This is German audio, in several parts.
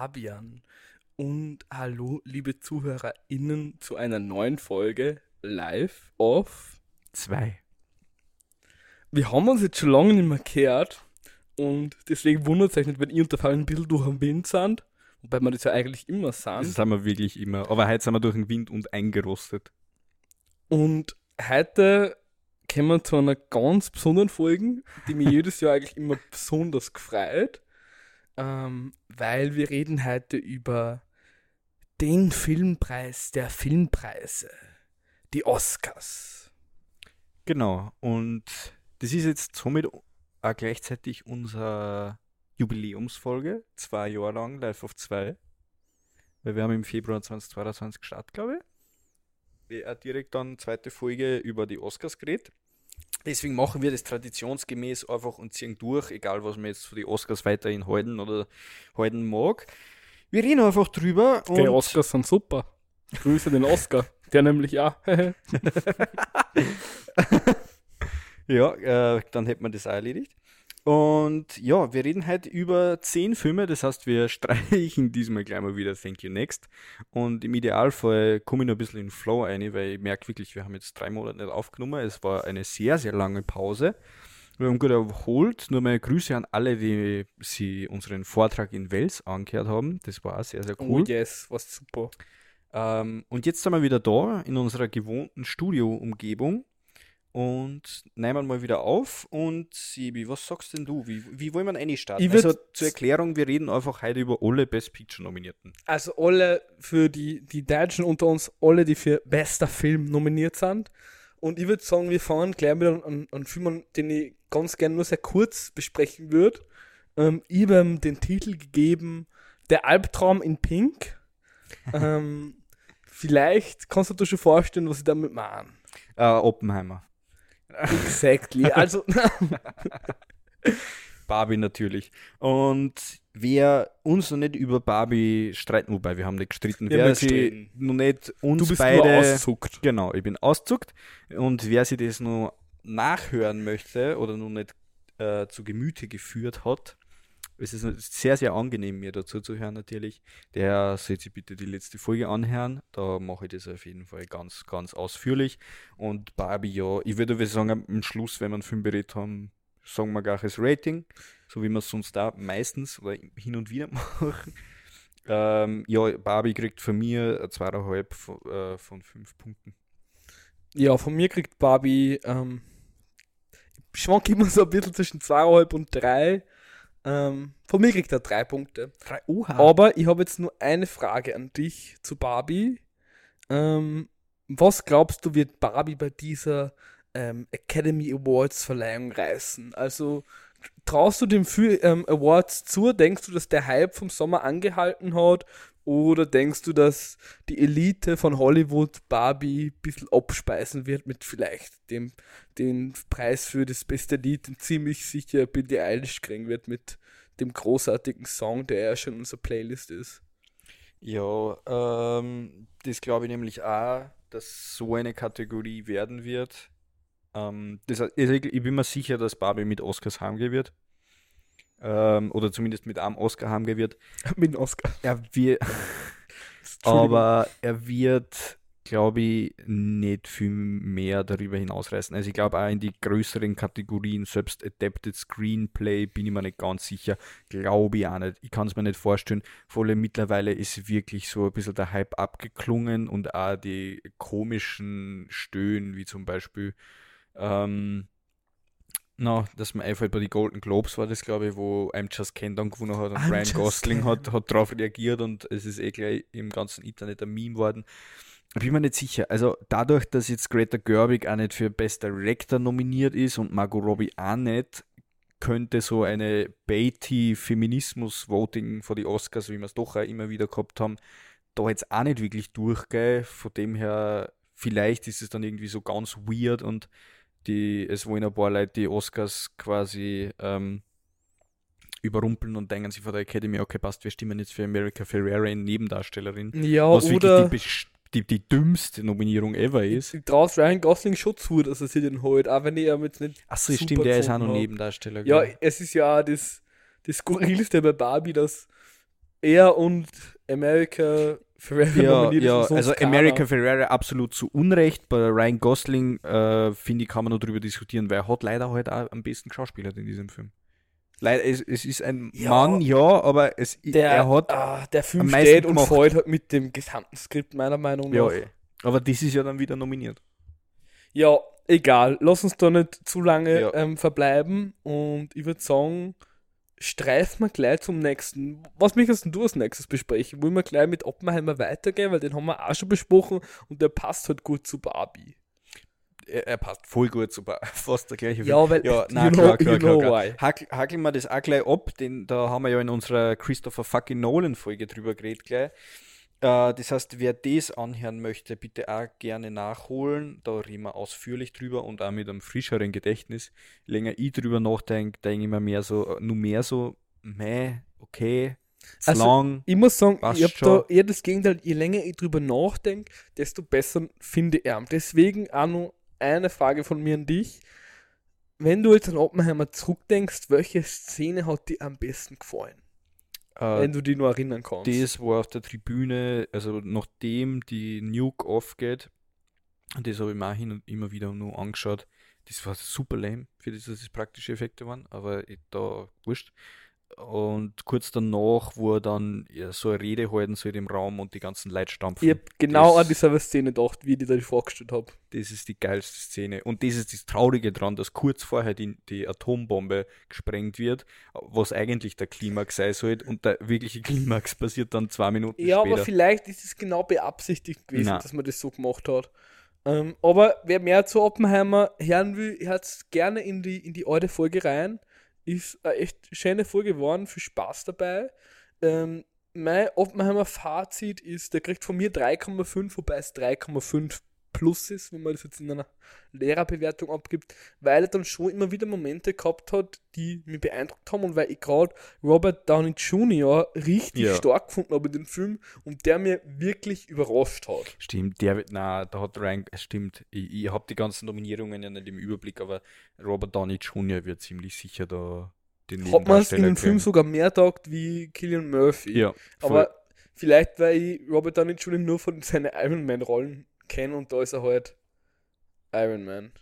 Fabian und hallo, liebe ZuhörerInnen, zu einer neuen Folge live auf 2. Wir haben uns jetzt schon lange nicht mehr gehört und deswegen wundert es euch nicht, wenn ihr und der Fabian ein bisschen durch den Wind sind, wobei wir das ja eigentlich immer sind. Das sind wir wirklich immer. Aber heute sind wir durch den Wind und eingerostet. Und heute kommen wir zu einer ganz besonderen Folge, die mir jedes Jahr eigentlich immer besonders gefreut, ähm, weil wir reden heute über den Filmpreis der Filmpreise, die Oscars. Genau. Und das ist jetzt somit auch gleichzeitig unsere Jubiläumsfolge, zwei Jahre lang, live auf zwei. Weil wir haben im Februar 2022 gestartet, glaube ich. Direkt dann zweite Folge über die Oscars geredet. Deswegen machen wir das traditionsgemäß einfach und ziehen durch, egal was man jetzt für die Oscars weiterhin halten oder halten mag. Wir reden einfach drüber. Die Oscars sind super. Grüße den Oscar. Der nämlich ja. ja, äh, dann hätte man das auch erledigt. Und ja, wir reden heute über zehn Filme, das heißt, wir streichen diesmal gleich mal wieder Thank You Next. Und im Idealfall komme ich noch ein bisschen in Flow ein, weil ich merke wirklich, wir haben jetzt drei Monate nicht aufgenommen. Es war eine sehr, sehr lange Pause. Wir haben gut erholt. Nur meine Grüße an alle, die sie unseren Vortrag in Wels angehört haben. Das war sehr, sehr cool. Oh yes, was super. Ähm, und jetzt sind wir wieder da in unserer gewohnten Studio-Umgebung und nehmen mal wieder auf. Und Sibi, was sagst denn du? Wie, wie wollen wir eine starten? Also zur Erklärung, wir reden einfach heute über alle Best Picture Nominierten. Also alle für die, die Deutschen unter uns, alle, die für bester Film nominiert sind. Und ich würde sagen, wir fahren gleich mit einem, einem Film, den ich ganz gerne nur sehr kurz besprechen würde. Ähm, ich habe ihm den Titel gegeben, Der Albtraum in Pink. ähm, vielleicht kannst du dir schon vorstellen, was ich damit meine. Uh, Oppenheimer. Exactly. Also. Barbie natürlich. Und wer uns noch nicht über Barbie streiten, wobei wir haben nicht gestritten, wer sie noch nicht uns du bist beide. Auszuckt. Genau, ich bin auszuckt. Und wer sie das noch nachhören möchte oder noch nicht äh, zu Gemüte geführt hat, es ist sehr, sehr angenehm, mir dazu zu hören natürlich. Der sollte sich bitte die letzte Folge anhören. Da mache ich das auf jeden Fall ganz, ganz ausführlich. Und Barbie, ja, ich würde sagen, am Schluss, wenn wir einen Film berät haben, sagen wir gleich das Rating, so wie wir es sonst da meistens oder hin und wieder machen. Ähm, ja, Barbie kriegt von mir zweieinhalb von, äh, von fünf Punkten. Ja, von mir kriegt Barbie, ähm, schwank immer so ein bisschen zwischen zweieinhalb und drei. Ähm, von mir kriegt er drei Punkte. Drei, Oha. Aber ich habe jetzt nur eine Frage an dich zu Barbie. Ähm, was glaubst du, wird Barbie bei dieser ähm, Academy Awards Verleihung reißen? Also traust du dem für, ähm, Awards zu? Denkst du, dass der Hype vom Sommer angehalten hat? Oder denkst du, dass die Elite von Hollywood Barbie ein bisschen abspeisen wird mit vielleicht dem den Preis für das beste Lied und ziemlich sicher Billie Eilish kriegen wird mit dem großartigen Song, der ja schon in unserer Playlist ist? Ja, ähm, das glaube ich nämlich auch, dass so eine Kategorie werden wird. Ähm, das, ich bin mir sicher, dass Barbie mit Oscars heimgehen wird. Ähm, oder zumindest mit einem Oscar heimgehen wird. mit einem Oscar. Er wird, aber er wird, glaube ich, nicht viel mehr darüber hinausreißen. Also ich glaube auch in die größeren Kategorien, selbst Adapted Screenplay, bin ich mir nicht ganz sicher. Glaube ich auch nicht. Ich kann es mir nicht vorstellen. Vor allem mittlerweile ist wirklich so ein bisschen der Hype abgeklungen und auch die komischen Stöhnen, wie zum Beispiel ähm, No, dass mir einfällt bei den Golden Globes war das, glaube ich, wo I'm Just Ken dann gewonnen hat und I'm Ryan Gosling hat, hat darauf reagiert und es ist eh gleich im ganzen Internet ein Meme worden. Bin mir nicht sicher. Also dadurch, dass jetzt Greta Gerwig auch nicht für Best Director nominiert ist und Margot Robbie auch nicht, könnte so eine Beatty-Feminismus-Voting vor die Oscars, wie wir es doch auch immer wieder gehabt haben, da jetzt auch nicht wirklich durchgehen. Von dem her, vielleicht ist es dann irgendwie so ganz weird und die, es wollen ein paar Leute die Oscars quasi ähm, überrumpeln und denken sich von der Academy, okay, passt, wir stimmen jetzt für America Ferrera in Nebendarstellerin. Ja, was oder wirklich die, die, die dümmste Nominierung ever ist. traue Ryan Gosling schon zu, dass er sich den holt, auch wenn ich ihn jetzt nicht Achso, stimmt, der ist auch noch. Nebendarsteller. Ja, gell? es ist ja das, das Skurrilste bei Barbie, dass er und America Ferrera Ja, ja also keiner. America Ferrera absolut zu Unrecht. Bei Ryan Gosling, äh, finde ich, kann man noch drüber diskutieren, weil er hat leider halt auch am besten geschauspielert in diesem Film. Leider, es, es ist ein Ja. Mann, ja, aber es, Der, er hat. ah, der Film steht und fällt halt mit dem gesamten Skript, meiner Meinung ja, nach. eh. aber das ist ja dann wieder nominiert. Ja, egal. Lass uns da nicht zu lange Ja. ähm, verbleiben und ich würde sagen, streifen wir gleich zum nächsten. Was möchtest du als nächstes besprechen? Wollen wir gleich mit Oppenheimer weitergehen, weil den haben wir auch schon besprochen und der passt halt gut zu Barbie. Er, er passt voll gut, super. Fast der gleiche Ja, weil Ja, nein, know- klar, klar, klar, klar. Hack, hackeln wir das auch gleich ab, denn da haben wir ja in unserer Christopher fucking Nolan Folge drüber geredet gleich. Äh, das heißt, wer das anhören möchte, bitte auch gerne nachholen. Da reden wir ausführlich drüber und auch mit einem frischeren Gedächtnis. Je länger ich drüber nachdenke, denke ich mir mehr so, nur mehr so, meh, okay, Also, lang. Ich muss sagen, ich habe da eher das Gegenteil, je länger ich drüber nachdenke, desto besser finde ich ihn. Deswegen auch noch eine Frage von mir an dich. Wenn du jetzt an Oppenheimer zurückdenkst, welche Szene hat dir am besten gefallen? Äh, wenn du dich nur erinnern kannst. Das war auf der Tribüne, also nachdem die Nuke aufgeht, und das habe ich mir auch hin und immer wieder nur angeschaut. Das war super lame, für das, dass es praktische Effekte waren, aber ich, da wurscht. Und kurz danach, wo er dann ja, so eine Rede halten soll im Raum und die ganzen Leute stampfen. ich habe genau das- an dieselbe Szene gedacht, wie ich die vorgestellt habe. Das ist die geilste Szene. Und das ist das Traurige dran, dass kurz vorher die, die Atombombe gesprengt wird, was eigentlich der Klimax sein sollte. Und der wirkliche Klimax passiert dann zwei Minuten Ja, später. aber vielleicht ist es genau beabsichtigt gewesen, Na. dass man das so gemacht hat. Ähm, aber wer mehr zu Oppenheimer hören will, hört gerne in die, in die alte Folge rein. Ist eine echt schöne Folge geworden, viel Spaß dabei. Ähm, mein Oppenheimer-Fazit ist, der kriegt von mir 3,5, wobei es 3,5 plus ist, wenn man das jetzt in einer Lehrerbewertung abgibt, weil er dann schon immer wieder Momente gehabt hat, die mich beeindruckt haben und weil ich gerade Robert Downey Jr. richtig Ja. stark gefunden habe in dem Film und der mir wirklich überrascht hat. Stimmt, der wird, na, da hat Ryan, es stimmt, ich, ich habe die ganzen Nominierungen ja nicht im Überblick, aber Robert Downey Jr. wird ziemlich sicher da den Hat man es in dem Film sogar mehr taugt wie Killian Murphy. Ja, voll. Aber vielleicht, weil ich Robert Downey Jr. nur von seinen Iron Man-Rollen kenne und da ist er halt Iron Man.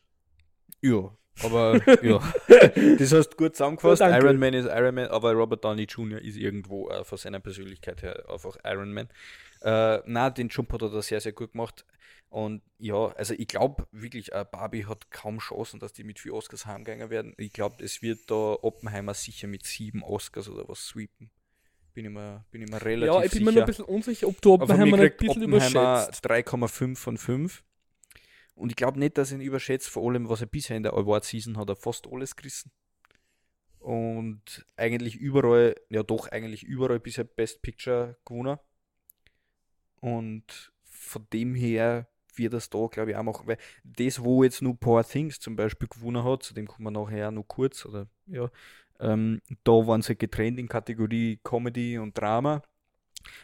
ja, aber ja. Das hast du gut zusammengefasst. Ja. Iron Man ist Iron Man, aber Robert Downey Jr. ist irgendwo äh, von seiner Persönlichkeit her einfach Iron Man. Äh, na, den Jump hat er da sehr, sehr gut gemacht. Und ja, also ich glaube wirklich, äh, Barbie hat kaum Chancen, dass die mit vier Oscars heimgegangen werden. Ich glaube, es wird da Oppenheimer sicher mit sieben Oscars oder was sweepen. Bin ich mir, bin ich mir relativ ja, ich bin sicher. mir noch ein bisschen unsicher, ob du Oppenheimer ein bisschen Oppenheimer überschätzt. 3,5 von 5. Und ich glaube nicht, dass er ihn überschätzt, vor allem, was er bisher in der Award-Season hat, er fast alles gerissen. Und eigentlich überall, ja doch, eigentlich überall bisher Best Picture gewonnen. Und von dem her wird das da, glaube ich, auch machen. Weil das, wo jetzt nur Poor Things zum Beispiel gewonnen hat, zu dem kommen wir nachher noch kurz, oder ja, ähm, da waren sie getrennt in Kategorie Comedy und Drama.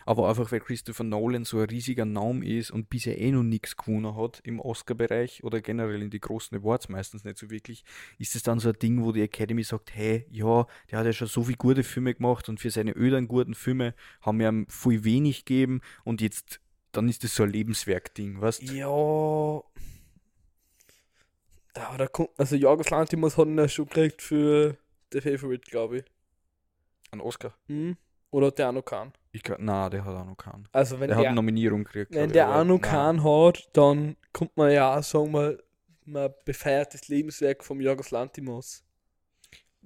Aber einfach, weil Christopher Nolan so ein riesiger Name ist und bisher eh noch nichts gewonnen hat im Oscar-Bereich oder generell in die großen Awards meistens nicht so wirklich, ist es dann so ein Ding, wo die Academy sagt, hey, ja, der hat ja schon so viele gute Filme gemacht und für seine ödern guten Filme haben wir ihm viel wenig gegeben und jetzt, dann ist das so ein Lebenswerk-Ding, weißt du? Ja. Ja, da kommt, also Jorgos Lantimos hat ihn ja schon gekriegt für The Favorite, glaube ich. Ein Oscar? Hm? Oder der noch keinen? Ich glaub, na, der hat auch noch keinen. Also wenn Der der, hat eine Nominierung gekriegt. wenn der nein. keinen hat, dann kommt man ja auch sagen, man, man befeiert das Lebenswerk vom Jorgos Lantimos.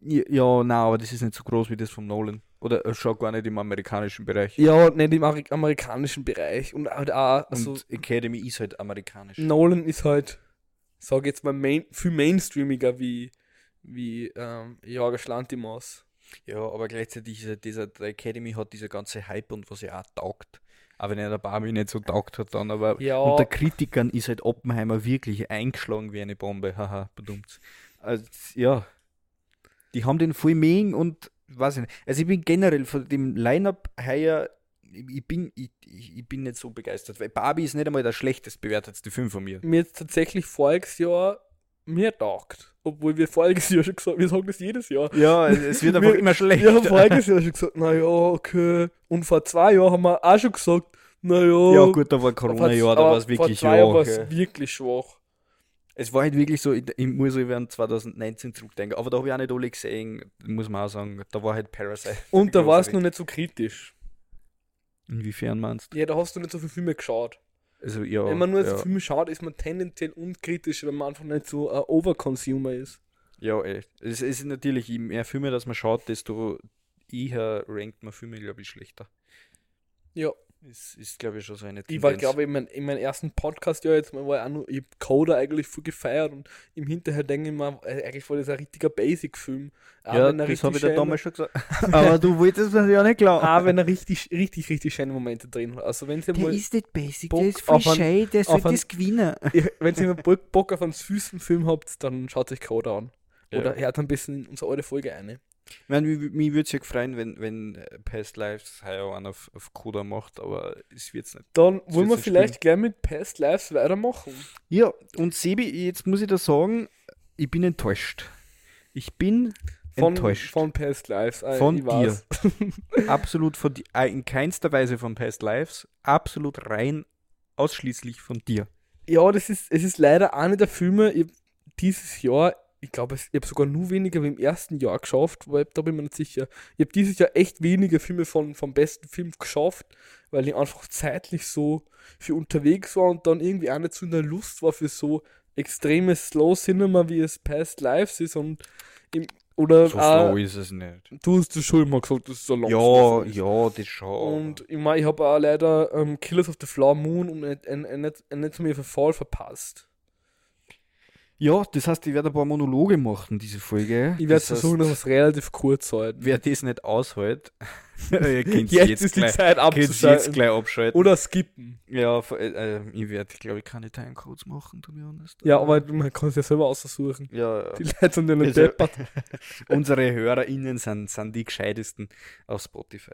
Ja, ja, nein, aber das ist nicht so groß wie das von Nolan. Oder äh, schon gar nicht im amerikanischen Bereich. Ja, nicht im Ameri- amerikanischen Bereich. Und halt auch, also und Academy ist halt amerikanisch. Nolan ist halt, sag jetzt mal, main, viel mainstreamiger wie, wie ähm, Jorgos Lantimos. Ja, aber gleichzeitig ist halt dieser, der Academy hat dieser ganze Hype und was ja auch taugt. Aber wenn er der Barbie nicht so taugt hat dann, aber Ja. unter Kritikern ist halt Oppenheimer wirklich eingeschlagen wie eine Bombe. Haha, bedummt. Also, ja. Die haben den voll mögen und weiß ich nicht. Also ich bin generell von dem Line-Up heuer, ich bin, ich, ich bin nicht so begeistert, weil Barbie ist nicht einmal der schlechtest bewertetste Film von mir. Mir jetzt tatsächlich voriges Jahr mir taugt. Obwohl wir voriges Jahr schon gesagt wir sagen das jedes Jahr. Ja, es wird einfach Wir- immer Wir schlechter. haben voriges Jahr schon gesagt, naja, okay. Und vor zwei Jahren haben wir auch schon gesagt, naja. Ja, gut, da war Corona-Jahr, da war es wirklich Vor zwei Jahren war schwach. es wirklich schwach. Es war halt wirklich so, ich, ich muss an 2019 zurückdenken, aber da habe ich auch nicht alle gesehen, muss man auch sagen. Da war halt Parasite. Und da war es noch nicht so kritisch. Inwiefern meinst du? Ja, da hast du nicht so viele Filme geschaut. Also, ja. wenn man nur ja. Filme schaut, ist man tendenziell unkritisch, wenn man einfach nicht so ein Overconsumer ist. Ja, ey. Es, es ist natürlich, je mehr Filme, dass man schaut, desto eher rankt man Filme, glaube ich, schlechter. Ja. Es ist, glaube ich, schon so eine Ich war, glaube ich, in, mein, in meinem ersten Podcast ja jetzt mal, war ich auch nur, ich Coda eigentlich voll gefeiert und im Hinterher denke ich mir, äh, eigentlich war das ein richtiger Basic-Film. Auch Ja, das habe ich dir damals schon gesagt. aber du wolltest mir ja nicht glauben. Auch wenn er richtig, richtig, richtig schöne Momente drin hat. Also wenn sie mal, nicht basic, Bock der ist voll schade, der auf ein- gewinnen. wenn ihr mal Bock Bock auf einen süßen Film habt, dann schaut euch Coda an. Oder Ja. hört ein bisschen in unsere alte Folge eine. Ich meine, mich, würde es ja gefreuen, wenn, wenn äh, Past Lives heuer auch einen auf, auf Coda macht, aber es wird es nicht. Dann wollen wir vielleicht gleich mit Past Lives weitermachen. Ja, und Sebi, jetzt muss ich da sagen, ich bin enttäuscht. Ich bin Von, enttäuscht. von Past Lives. äh, Von ich weiß. absolut von dir, äh, in keinster Weise von Past Lives, absolut rein, ausschließlich von dir. Ja, das ist, es ist leider einer der Filme, dieses Jahr, ich glaube, ich habe sogar nur weniger wie im ersten Jahr geschafft, weil da bin ich mir nicht sicher. Ich habe dieses Jahr echt wenige Filme von, vom besten Film geschafft, weil ich einfach zeitlich so viel unterwegs war und dann irgendwie auch nicht so in der Lust war für so extremes Slow Cinema, wie es Past Lives ist und im, oder So auch, slow ist es nicht. du hast das schon mal gesagt, dass es so lang Ja, ist. ja, das schon. Und ich meine, ich habe auch leider ähm, Killers of the Flower Moon und nicht, ein, ein, nicht, ein, nicht zu mir Verfall verpasst. Ja, das heißt, ich werde ein paar Monologe machen, diese Folge. Ich werde Das versuchen, heißt, dass es relativ kurz halten. Wer das nicht aushält, ihr könnt's jetzt, jetzt, ist die gleich, Zeit könnt's jetzt abzuschalten. gleich abschalten. Oder skippen. Ja, äh, äh, ich werde, glaube ich, keine Timecodes machen, to be honest. Ja, aber man kann es ja selber aussuchen. Ja, Die Leute sind ja nicht Also- deppert. unsere HörerInnen sind, sind die gescheitesten auf Spotify.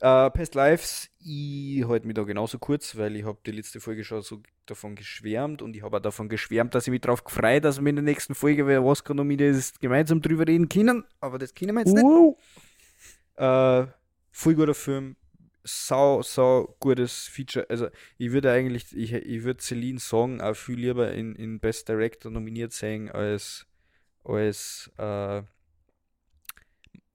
Äh, Past Lives, ich halte mich da genauso kurz, weil ich habe die letzte Folge schon so davon geschwärmt und ich habe auch davon geschwärmt, dass ich mich darauf freue, dass wir in der nächsten Folge, wer Oscar nominiert ist, gemeinsam drüber reden können. Aber das können wir jetzt nicht. Uh, voll guter Film. Sau, sau gutes Feature. Also, ich würde eigentlich, ich, ich würde Celine Song auch viel lieber in, in Best Director nominiert sehen als, als äh,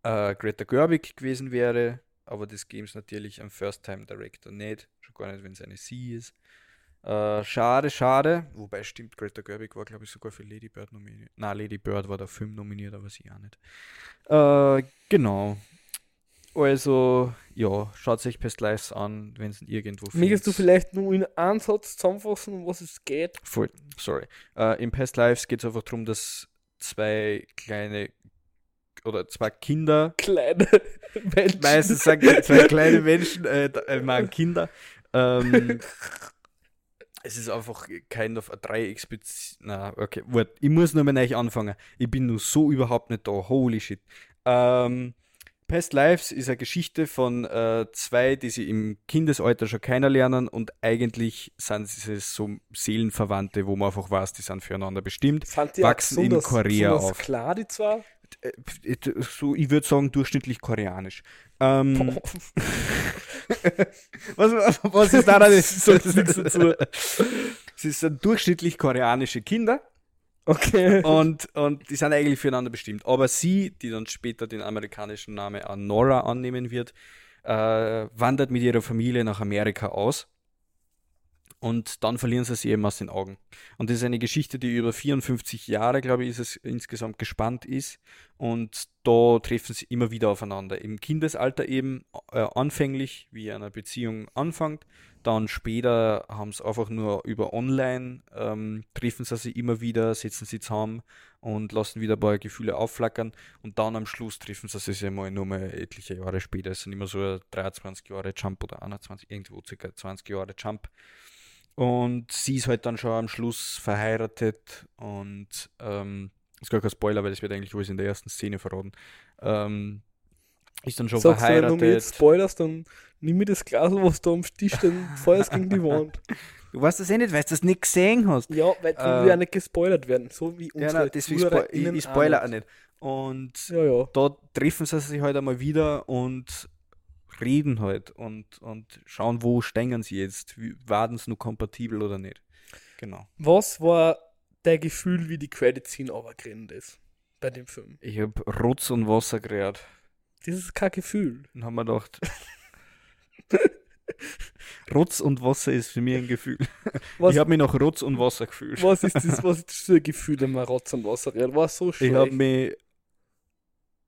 äh, Greta Gerwig gewesen wäre. Aber das geben es natürlich am First-Time-Director nicht. Schon gar nicht, wenn es eine Sie ist. Äh, schade, schade. Wobei stimmt, Greta Gerwig war, glaube ich, sogar für Lady Bird nominiert. Na, Lady Bird war der Film nominiert, aber sie auch nicht. Äh, genau. Also, ja, schaut euch Pest Lives an, wenn es irgendwo Möchtest du vielleicht nur in einen Satz zusammenfassen, um was es geht? Voll, sorry. Äh, in Past Lives geht es einfach darum, dass zwei kleine oder zwei Kinder, Kleine Menschen. meistens sagen die zwei kleine Menschen, äh, äh, Kinder. Ähm, es ist einfach kein auf Dreiecksbeziehung. Na, okay, wart, ich muss nur mal neu anfangen. Ich bin nur so überhaupt nicht da. Holy shit. Ähm, Past Lives ist eine Geschichte von äh, zwei, die sie im Kindesalter schon kennenlernen und eigentlich sind sie so Seelenverwandte, wo man einfach weiß, die sind füreinander bestimmt. Sind die wachsen in Korea auf. klar, die zwei? Äh, So, ich würde sagen, durchschnittlich koreanisch. Ähm, was, was ist daran? Das sagt nichts dazu. Sie sind durchschnittlich koreanische Kinder Okay. und, und die sind eigentlich füreinander bestimmt. Aber sie, die dann später den amerikanischen Namen an Nora annehmen wird, äh, wandert mit ihrer Familie nach Amerika aus. Und dann verlieren sie sie eben aus den Augen. Und das ist eine Geschichte, die über 54 Jahre, glaube ich, ist es insgesamt gespannt ist. Und da treffen sie immer wieder aufeinander. Im Kindesalter eben äh, anfänglich, wie eine Beziehung anfängt. Dann später haben sie einfach nur über online, ähm, treffen sie sich immer wieder, setzen sie zusammen und lassen wieder ein paar Gefühle aufflackern. Und dann am Schluss treffen sie sich einmal nur mal etliche Jahre später. Es sind immer so ein 23 Jahre Jump oder 21, irgendwo circa 20 Jahre Jump. Und sie ist halt dann schon am Schluss verheiratet und ähm, ist gar kein Spoiler, weil das wird eigentlich alles in der ersten Szene verraten. Ähm, Ist dann schon Sagst du, wenn du mir verheiratet. jetzt spoilerst, dann nimm mir das Glas, was da am Tisch steht, und feuerst gegen die Wand. Du weißt das eh nicht, weil du das nicht gesehen hast. Ja, weil du Äh, ja nicht gespoilert werden, so wie Ja, unsere nein, deswegen spo ich, ich spoiler auch nicht. Und Ja, ja. da treffen sie sich halt einmal wieder und reden halt und, und schauen, wo stehen sie jetzt. Waren sie noch kompatibel oder nicht? Genau. Was war dein Gefühl, wie die Credit-Scene runtergerannt ist bei dem Film? Ich habe Rotz und Wasser gerät Das ist kein Gefühl. und haben mir gedacht, Rotz und Wasser ist für mich ein Gefühl. Was, Ich habe mich nach Rotz und Wasser gefühlt. was, ist das, was ist das für ein Gefühl, wenn man Rotz und Wasser redet? War so schlecht. Ich habe mich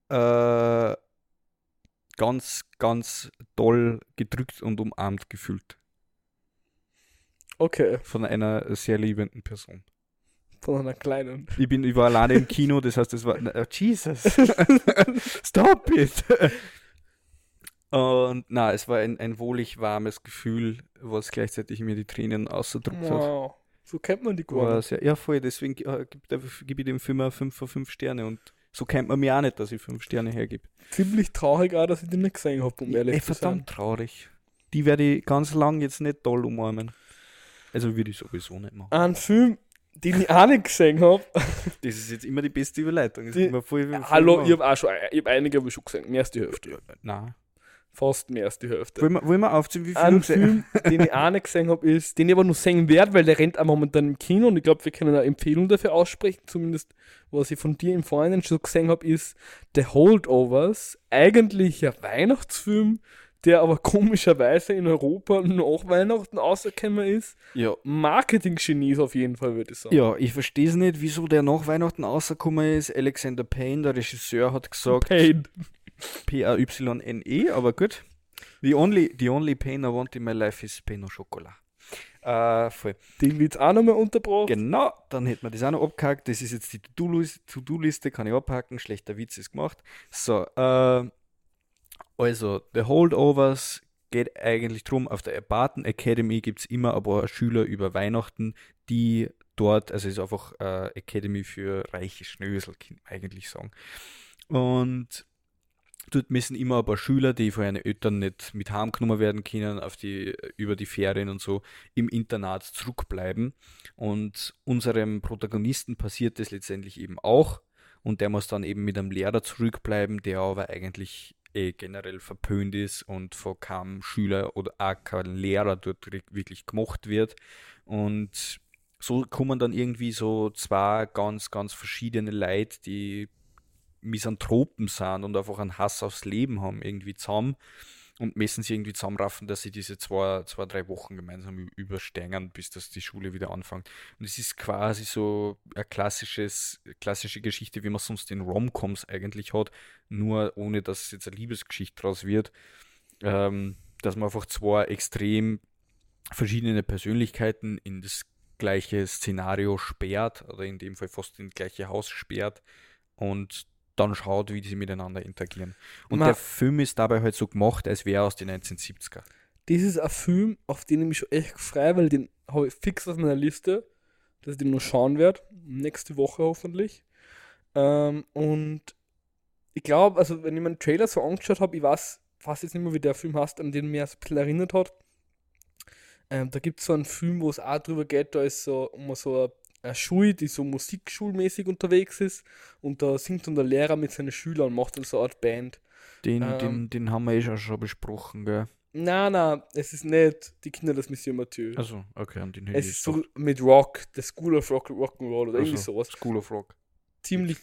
äh, ganz, ganz toll gedrückt und umarmt gefühlt Okay, von einer sehr liebenden Person. Von einer kleinen. Ich, bin, ich war alleine im Kino, das heißt, es war. oh, Jesus! Stop it! Und na, es war ein, ein wohlig warmes Gefühl, was gleichzeitig mir die Tränen ausgedrückt hat. Wow. So kennt man die gar sehr, ja, voll, deswegen äh, gebe gib ich dem Film auch 5 von 5 Sterne und so kennt man mich auch nicht, dass ich 5 Sterne hergebe. Ziemlich traurig auch, dass ich den nicht gesehen habe, um ehrlich Ey, zu sein. verdammt traurig. Die werde ich ganz lang jetzt nicht toll umarmen. Also würde ich sowieso nicht machen. Ein Film, den ich auch nicht gesehen habe. Das ist jetzt immer die beste Überleitung. Die- voll, voll Hallo, ich habe auch schon, ich habe einige hab ich schon gesehen. Mehr als die Hälfte. Nein. Fast mehr als die Hälfte. Wollen wir, wollen wir aufziehen, wie viel Ein Film, den ich auch nicht gesehen habe, ist, den ich aber nur sehen werde, weil der rennt auch momentan im Kino und ich glaube, wir können eine Empfehlung dafür aussprechen, zumindest was ich von dir im Vorhinein schon gesehen habe, ist The Holdovers. Eigentlich ein Weihnachtsfilm, der aber komischerweise in Europa nach Weihnachten rausgekommen ist. Ja. Marketing-Genies auf jeden Fall, würde ich sagen. Ja, ich verstehe es nicht, wieso der nach Weihnachten rausgekommen ist. Alexander Payne, der Regisseur, hat gesagt. P-A-Y-N-E, E, aber gut. The only, the only pain I want in my life is pain au chocolat. Äh, voll. Den wird auch nochmal unterbrochen. Genau, dann hätten wir das auch noch abgehakt. Das ist jetzt die To-Do-Liste, To-Do-Liste, kann ich abhaken. Schlechter Witz ist gemacht. So, äh, also, The Holdovers geht eigentlich drum, auf der Barton Academy gibt es immer ein paar Schüler über Weihnachten, die dort, also es ist einfach äh, Academy für reiche Schnösel, kann man eigentlich sagen. Und dort müssen immer ein paar Schüler, die von ihren Eltern nicht mit heimgenommen werden können, auf die, über die Ferien und so, im Internat zurückbleiben. Und unserem Protagonisten passiert das letztendlich eben auch. Und der muss dann eben mit einem Lehrer zurückbleiben, der aber eigentlich eh generell verpönt ist und von keinem Schüler oder auch kein Lehrer dort wirklich gemocht wird. Und so kommen dann irgendwie so zwei ganz, ganz verschiedene Leute, die Misanthropen sind und einfach einen Hass aufs Leben haben, irgendwie zusammen und messen sie irgendwie zusammenraffen, dass sie diese zwei, zwei drei Wochen gemeinsam ü- überstehen, bis das die Schule wieder anfängt. Und es ist quasi so eine klassische Geschichte, wie man sonst in Romcoms eigentlich hat, nur ohne dass jetzt eine Liebesgeschichte draus wird, ähm, dass man einfach zwei extrem verschiedene Persönlichkeiten in das gleiche Szenario sperrt oder in dem Fall fast in das gleiche Haus sperrt und dann schaut, wie sie miteinander interagieren. Und Ma- der Film ist dabei halt so gemacht, als wäre er aus den 1970er. Das ist ein Film, auf den ich mich schon echt freue, weil den habe ich fix auf meiner Liste, dass ich den noch schauen werde. Nächste Woche hoffentlich. Ähm, und ich glaube, also wenn ich meinen Trailer so angeschaut habe, ich weiß fast jetzt nicht mehr, wie der Film heißt, an den mir ein bisschen erinnert hat. Ähm, da gibt es so einen Film, wo es auch drüber geht, da ist so um so eine, eine Schule, die so musikschulmäßig unterwegs ist und da singt dann der Lehrer mit seinen Schülern und macht dann so eine Art Band. Den, Ähm. den, den haben wir eh schon, besprochen, gell? Na, na, es ist nicht die Kinder des Monsieur Mathieu. Also, okay, und den Es ist so mit Rock, the School of Rock, Rock'n'Roll oder irgendwie Also, sowas. School of Rock. Ziemlich.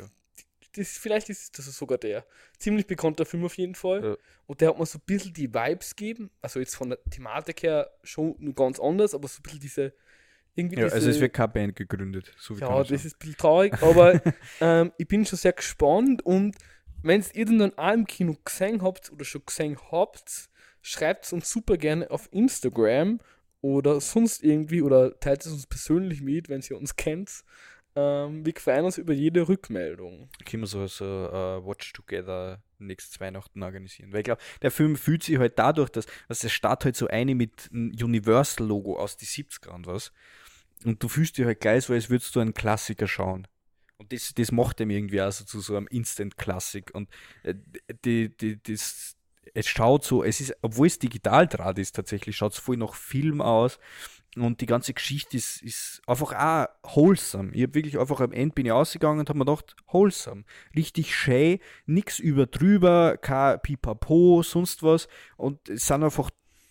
Das, vielleicht ist das sogar der. Ziemlich bekannter Film auf jeden Fall. Ja. Und der hat mir so ein bisschen die Vibes gegeben. Also jetzt von der Thematik her schon nur ganz anders, aber so ein bisschen diese. Irgendwie Ja, diese, also es wird keine Band gegründet. So wie ja, das sagen. ist ein bisschen traurig, aber ähm, ich bin schon sehr gespannt und wenn ihr den dann auch im Kino gesehen habt oder schon gesehen habt, schreibt es uns super gerne auf Instagram oder sonst irgendwie oder teilt es uns persönlich mit, wenn ihr uns kennt. Ähm, wir freuen uns über jede Rückmeldung. können wir so, so uh, Watch Together nächstes Weihnachten organisieren. Weil ich glaube, der Film fühlt sich halt dadurch, dass, dass es startet halt so eine mit einem Universal-Logo aus die 70er und was. Und du fühlst dich halt gleich so, als würdest du einen Klassiker schauen. Und das, das macht ihm irgendwie also zu so einem Instant-Classic. Und äh, die, die, das, es schaut so, es ist, obwohl es Digitaldraht ist tatsächlich, schaut es voll nach Film aus. Und die ganze Geschichte ist, ist einfach auch wholesome. Ich habe wirklich einfach am Ende bin ich ausgegangen und habe mir gedacht, wholesome. Richtig schön, nichts über drüber, kein Pipapo, sonst was. Und es sind einfach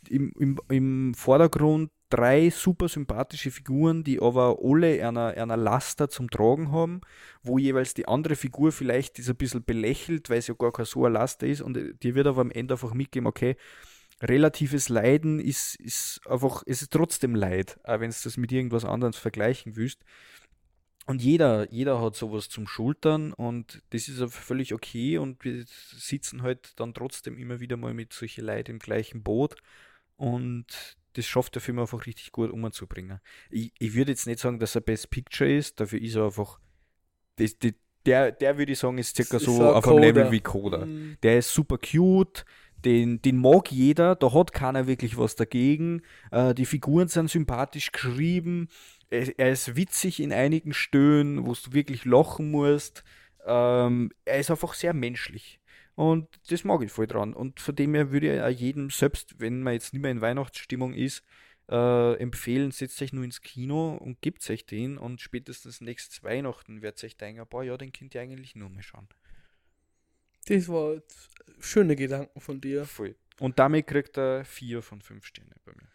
im, im, im Vordergrund drei super sympathische Figuren, die aber alle einer, einer Laster zum Tragen haben, wo jeweils die andere Figur vielleicht ist ein bisschen belächelt, weil es ja gar keine so eine Laster ist und die wird aber am Ende einfach mitgeben, okay, relatives Leiden ist, ist einfach, es ist trotzdem Leid, auch wenn es das mit irgendwas anderem vergleichen willst. Und jeder, jeder hat sowas zum Schultern und das ist völlig okay und wir sitzen halt dann trotzdem immer wieder mal mit solchen Leid im gleichen Boot und das schafft der Film einfach richtig gut umzubringen. Ich, ich würde jetzt nicht sagen, dass er Best Picture ist, dafür ist er einfach, das, die, der, der würde ich sagen, ist circa so auf einem Level wie Coda. Mhm. Der ist super cute, den, den mag jeder, da hat keiner wirklich was dagegen. Äh, die Figuren sind sympathisch geschrieben. Er, er, ist witzig in einigen Stöhnen, wo du wirklich lachen musst. Ähm, er ist einfach sehr menschlich. Und das mag ich voll dran. Und von dem her würde ich auch jedem, selbst wenn man jetzt nicht mehr in Weihnachtsstimmung ist, äh, empfehlen, setzt euch nur ins Kino und gebt euch den und spätestens nächstes Weihnachten werdet ihr euch denken, boah, ja, den könnt ihr eigentlich nur mal schauen. Das war schöne Gedanken von dir. Voll. Und damit kriegt er vier von fünf Sterne bei mir.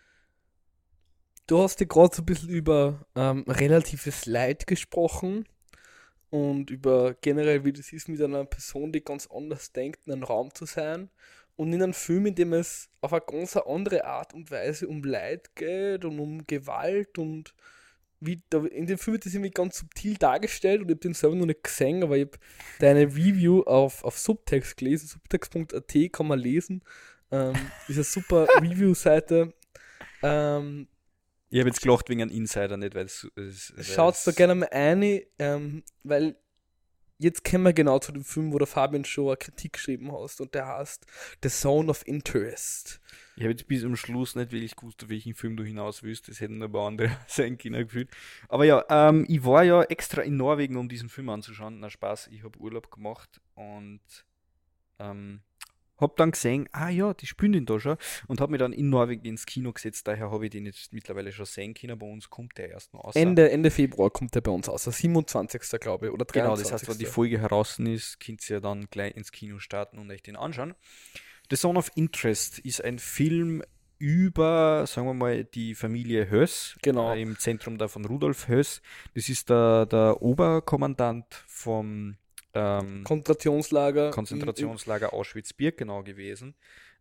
Du hast dir gerade so ein bisschen über ähm, relatives Leid gesprochen und über generell, wie das ist, mit einer Person, die ganz anders denkt, in einem Raum zu sein. Und in einem Film, in dem es auf eine ganz andere Art und Weise um Leid geht und um Gewalt und wie in dem Film wird das irgendwie ganz subtil dargestellt und ich habe den selber noch nicht gesehen, aber ich habe deine Review auf, auf Subtext gelesen. Subtext.at kann man lesen. Ähm, ist eine super Review-Seite. Ähm, ich habe jetzt gelacht wegen einem Insider, nicht weil es. Schaut da gerne mal ein, ähm, weil jetzt kommen wir genau zu dem Film, wo der Fabian schon Kritik geschrieben hast und der heißt The Zone of Interest. Ich habe jetzt bis zum Schluss nicht wirklich gewusst, auf welchen Film du hinaus willst. Das hätten ein paar andere sein können gefühlt. Aber ja, ähm, ich war ja extra in Norwegen, um diesen Film anzuschauen. Na Spaß, ich habe Urlaub gemacht und ähm, habe dann gesehen, ah ja, die spielen den da schon und habe mich dann in Norwegen ins Kino gesetzt. Daher habe ich den jetzt mittlerweile schon sehen können. Bei uns kommt der erst noch aus. Ende, Ende Februar kommt der bei uns aus, 27. glaube ich, oder 23. Genau, das heißt, wenn die Folge heraus ist, könnt ihr ja dann gleich ins Kino starten und euch den anschauen. The Zone of Interest ist ein Film über, sagen wir mal, die Familie Höss. Genau. Äh, Im Zentrum da von Rudolf Höss. Das ist der, der Oberkommandant vom ähm, Konzentrationslager. Konzentrationslager Auschwitz-Birkenau gewesen.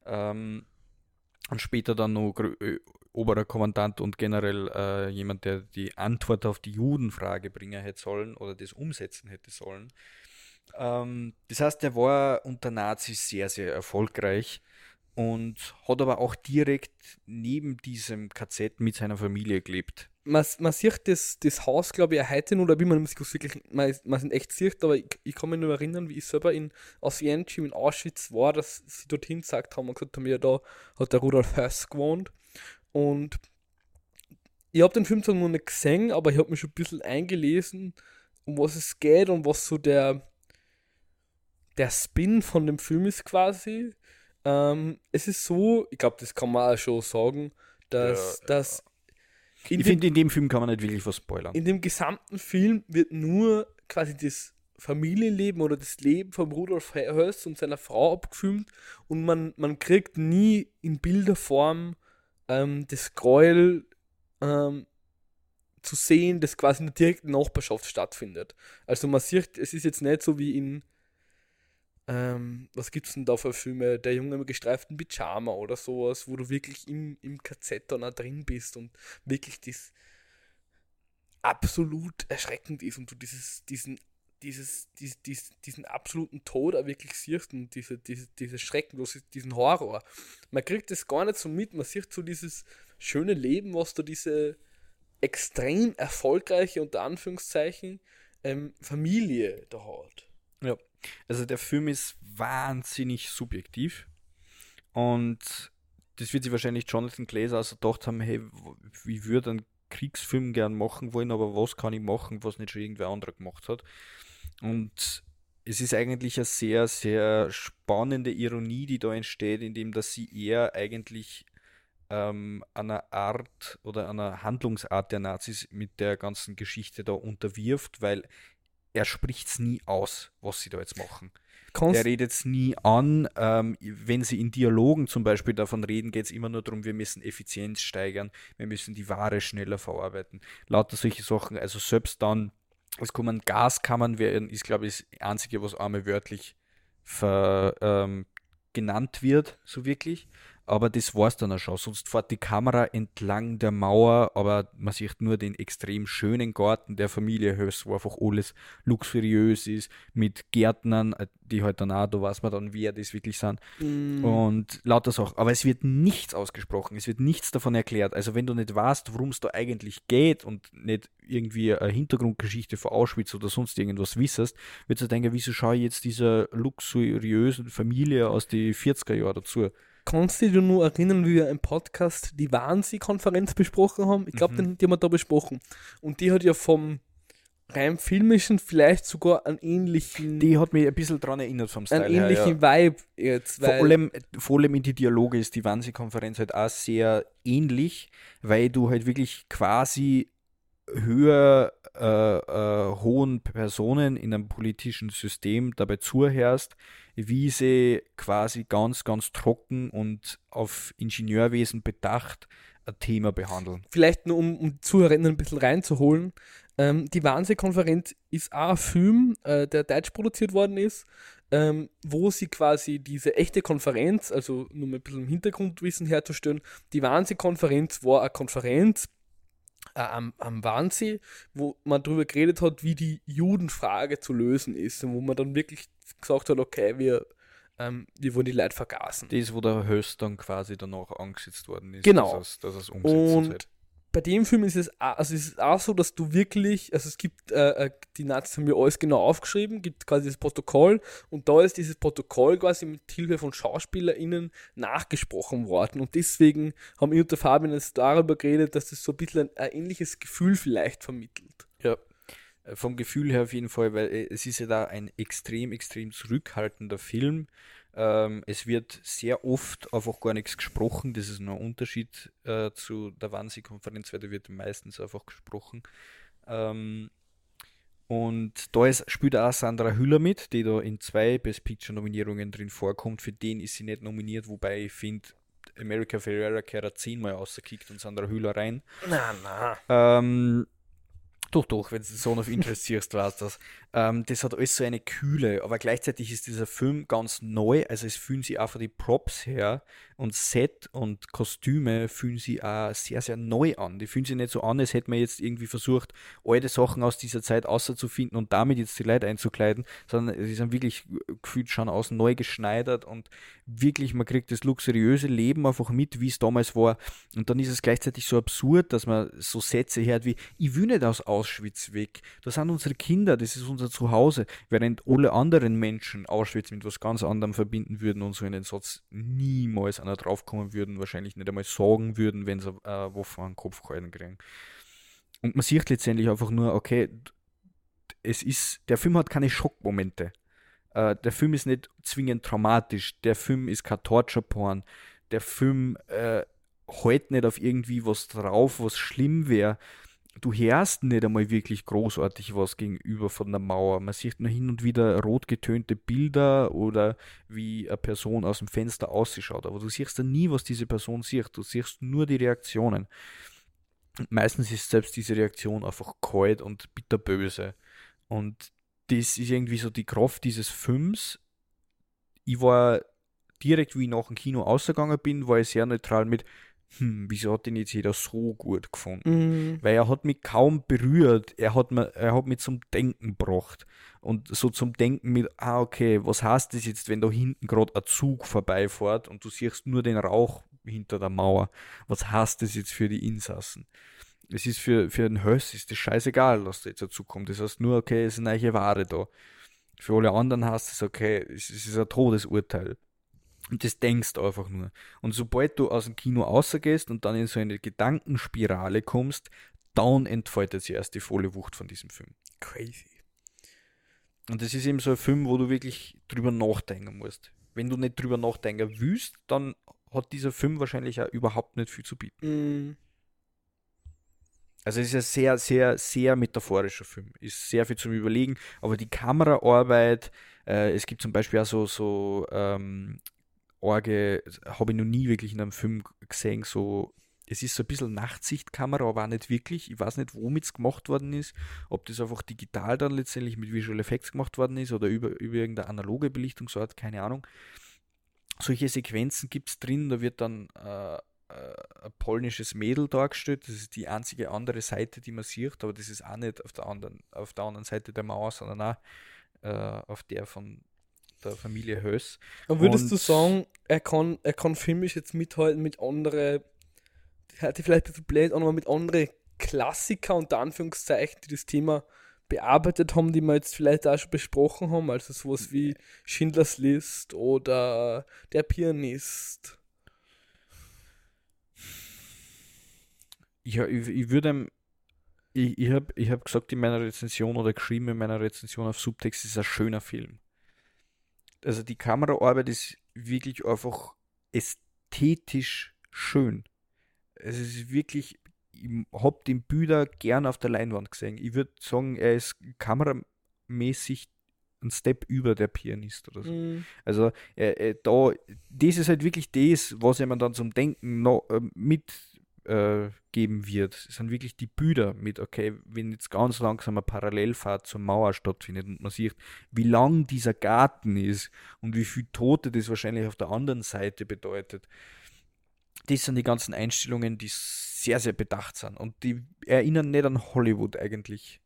Ähm, und später dann noch äh, oberer Kommandant und generell äh, jemand, der die Antwort auf die Judenfrage bringen hätte sollen oder das umsetzen hätte sollen. Ähm, das heißt, er war unter Nazis sehr, sehr erfolgreich und hat aber auch direkt neben diesem KZ mit seiner Familie gelebt. Man, man sieht das, das Haus, glaube ich, heute noch, oder wie man es wirklich, man, man echt sieht, aber ich, ich, kann mich nur erinnern, wie ich selber in Oswiecim in Auschwitz war, dass sie dorthin gesagt haben und gesagt haben, ja, da hat der Rudolf Höss gewohnt. Und ich habe den Film zwar noch nicht gesehen, aber ich habe mich schon ein bisschen eingelesen, um was es geht und was so der, der Spin von dem Film ist quasi. Ähm, es ist so, ich glaube, das kann man auch schon sagen, dass, ja, dass ich finde, in dem Film kann man nicht wirklich was spoilern. In dem gesamten Film wird nur quasi das Familienleben oder das Leben von Rudolf Höss und seiner Frau abgefilmt und man, man kriegt nie in Bilderform ähm, das Gräuel ähm, zu sehen, das quasi in der direkten Nachbarschaft stattfindet. Also man sieht, es ist jetzt nicht so wie in, ähm, was es denn da für Filme, der Junge im gestreiften Pyjama oder sowas, wo du wirklich im, im KZ da drin bist und wirklich das absolut erschreckend ist und du dieses, diesen dieses, dies, dies, diesen absoluten Tod auch wirklich siehst und diese, diese, diese Schrecken, diesen Horror. Man kriegt das gar nicht so mit, man sieht so dieses schöne Leben, was da diese extrem erfolgreiche, unter Anführungszeichen, ähm, Familie da hat. Ja, also der Film ist wahnsinnig subjektiv und das wird sich wahrscheinlich Jonathan Glazer also gedacht haben, hey, wie würde ein Kriegsfilm gern machen wollen, aber was kann ich machen, was nicht schon irgendwer anderer gemacht hat. Und es ist eigentlich eine sehr, sehr spannende Ironie, die da entsteht, indem dass sie eher eigentlich ähm, einer Art oder einer Handlungsart der Nazis mit der ganzen Geschichte da unterwirft, weil er spricht es nie aus, was sie da jetzt machen. Kannst er redet es nie an. Ähm, wenn sie in Dialogen zum Beispiel davon reden, geht es immer nur darum, wir müssen Effizienz steigern, wir müssen die Ware schneller verarbeiten. Lauter solche Sachen. Also selbst dann, es kommen Gaskammern, werden, ist glaube ich das Einzige, was einmal wörtlich ver, ähm, genannt wird, so wirklich aber das war es dann auch schon. Sonst fährt die Kamera entlang der Mauer, aber man sieht nur den extrem schönen Garten der Familie Höss, wo einfach alles luxuriös ist, mit Gärtnern, äh, die halt dann auch, da weiß man dann, wer das wirklich sind. Mm. Und lauter Sachen. Aber es wird nichts ausgesprochen, es wird nichts davon erklärt. Also wenn du nicht weißt, worum es da eigentlich geht und nicht irgendwie eine Hintergrundgeschichte von Auschwitz oder sonst irgendwas wissest, würdest du denken, wieso schaue ich jetzt dieser luxuriösen Familie aus den 40er Jahren dazu? Kannst du dich nur erinnern, wie wir im Podcast die Wahnsinn-Konferenz besprochen haben? Ich glaube, mhm. die haben wir da besprochen. Und die hat ja vom rein filmischen vielleicht sogar einen ähnlichen. Die hat mich ein bisschen daran erinnert vom Style. Einen ähnlichen her, ja. Vibe jetzt. Vor allem, vor allem in die Dialoge ist die Wahnsinn-Konferenz halt auch sehr ähnlich, weil du halt wirklich quasi höher äh, äh, hohen Personen in einem politischen System dabei zuhörst, wie sie quasi ganz, ganz trocken und auf Ingenieurwesen bedacht ein Thema behandeln. Vielleicht nur, um, um Zuhörerinnen ein bisschen reinzuholen. Ähm, die Wahnsinn-Konferenz ist auch ein Film, äh, der deutsch produziert worden ist, ähm, wo sie quasi diese echte Konferenz, also nur mal ein bisschen Hintergrundwissen herzustellen, die Wahnsinn-Konferenz war eine Konferenz, äh, am, am Wannsee, wo man darüber geredet hat, wie die Judenfrage zu lösen ist und wo man dann wirklich gesagt hat, okay, wir, ähm, wir wollen die Leute vergaßen. Das, wo der Höchst dann quasi danach angesetzt worden ist, genau. dass er es umsetzen und sollte bei dem Film ist es, also es ist auch so, dass du wirklich, also es gibt, äh, äh, die Nazis haben mir alles genau aufgeschrieben, gibt quasi das Protokoll und da ist dieses Protokoll quasi mit Hilfe von SchauspielerInnen nachgesprochen worden und deswegen haben ich und der Fabian jetzt darüber geredet, dass das so ein bisschen ein, ein ähnliches Gefühl vielleicht vermittelt. Ja, äh, vom Gefühl her auf jeden Fall, weil äh, es ist ja da ein extrem, extrem zurückhaltender Film ähm, es wird sehr oft einfach gar nichts gesprochen. Das ist ein Unterschied äh, zu der Wannsee-Konferenz, weil da wird meistens einfach gesprochen. Ähm, und da ist, spielt auch Sandra Hüller mit, die da in zwei Best Picture-Nominierungen drin vorkommt. Für den ist sie nicht nominiert, wobei ich finde, America Ferrera kehrt zehnmal rausgekickt und Sandra Hüller rein. Na, na. Ähm, doch, doch, wenn du Zone of Interest siehst, du das. Ähm, das hat alles so eine Kühle, aber gleichzeitig ist dieser Film ganz neu, also es fühlen sich auch von den Props her und Set und Kostüme fühlen sich auch sehr, sehr neu an. Die fühlen sich nicht so an, als hätte man jetzt irgendwie versucht, alte Sachen aus dieser Zeit auszufinden und damit jetzt die Leute einzukleiden, sondern sie sind wirklich gefühlt schon aus neu geschneidert und wirklich, man kriegt das luxuriöse Leben einfach mit, wie es damals war. Und dann ist es gleichzeitig so absurd, dass man so Sätze hört wie, ich will nicht aus Auschwitz weg, das sind unsere Kinder, das ist unser Zuhause, während alle anderen Menschen Auschwitz mit was ganz anderem verbinden würden und so in den Satz niemals einer draufkommen würden, wahrscheinlich nicht einmal sagen würden, wenn sie äh, Waffe an den Kopf gehalten kriegen. Und man sieht letztendlich einfach nur, okay, es ist, der Film hat keine Schockmomente. Äh, der Film ist nicht zwingend traumatisch, der Film ist kein Torture-Porn, der Film äh, hält nicht auf irgendwie was drauf, was schlimm wäre du hörst nicht einmal wirklich großartig was gegenüber von der Mauer. Man sieht nur hin und wieder rot getönte Bilder oder wie eine Person aus dem Fenster ausschaut. Aber du siehst dann nie, was diese Person sieht. Du siehst nur die Reaktionen. Und meistens ist selbst diese Reaktion einfach kalt und bitterböse. Und das ist irgendwie so die Kraft dieses Films. Ich war direkt, wie ich nach dem Kino ausgegangen bin, war ich sehr neutral mit, hm, wieso hat den jetzt jeder so gut gefunden? Mhm. Weil er hat mich kaum berührt, er hat, mir, er hat mich zum Denken gebracht. Und so zum Denken mit, ah, okay, was heißt das jetzt, wenn da hinten gerade ein Zug vorbeifährt und du siehst nur den Rauch hinter der Mauer? Was heißt das jetzt für die Insassen? Es ist für, für den Höss ist das scheißegal, was da jetzt dazu kommt. Das heißt nur, okay, es ist eine neue Ware da. Für alle anderen heißt es, okay, es ist ein Todesurteil. Und das denkst du einfach nur. Und sobald du aus dem Kino rausgehst und dann in so eine Gedankenspirale kommst, dann entfaltet sich erst die volle Wucht von diesem Film. Crazy. Und das ist eben so ein Film, wo du wirklich drüber nachdenken musst. Wenn du nicht drüber nachdenken willst, dann hat dieser Film wahrscheinlich auch überhaupt nicht viel zu bieten. Mm. Also es ist ein sehr, sehr, sehr metaphorischer Film. Ist sehr viel zum Überlegen, aber die Kameraarbeit, äh, es gibt zum Beispiel auch so, so ähm, Orge, habe ich noch nie wirklich in einem Film gesehen, so es ist so ein bisschen Nachtsichtkamera, aber auch nicht wirklich. Ich weiß nicht, womit es gemacht worden ist. Ob das einfach digital dann letztendlich mit Visual Effects gemacht worden ist oder über, über irgendeine analoge Belichtungsart, keine Ahnung. Solche Sequenzen gibt es drin, da wird dann äh, äh, ein polnisches Mädel dargestellt. Das ist die einzige andere Seite, die man sieht, aber das ist auch nicht auf der anderen, auf der anderen Seite der Mauer, sondern auch äh, auf der von der Familie Höss. Und würdest du sagen, er kann, er kann filmisch jetzt mithalten mit anderen, sich vielleicht ein bisschen blöd aber mit anderen Klassiker unter Anführungszeichen, die das Thema bearbeitet haben, die wir jetzt vielleicht auch schon besprochen haben, also sowas wie Schindlers List oder Der Pianist. Ich, ich, ich würde ich, ich habe ich hab gesagt in meiner Rezension oder geschrieben in meiner Rezension auf Subtext, ist ein schöner Film. Also die Kameraarbeit ist wirklich einfach ästhetisch schön. Es ist wirklich, ich habe den Bilder gern auf der Leinwand gesehen. Ich würde sagen, er ist kameramäßig ein Step über der Pianist oder so. Mm. Also äh, äh, da, das ist halt wirklich das, was einem dann zum Denken noch, äh, mitgeben äh, geben wird. Es sind wirklich die Bilder mit, okay, wenn jetzt ganz langsam eine Parallelfahrt zur Mauer stattfindet und man sieht, wie lang dieser Garten ist und wie viel Tote das wahrscheinlich auf der anderen Seite bedeutet. Das sind die ganzen Einstellungen, die sehr, sehr bedacht sind und die erinnern nicht an Hollywood eigentlich,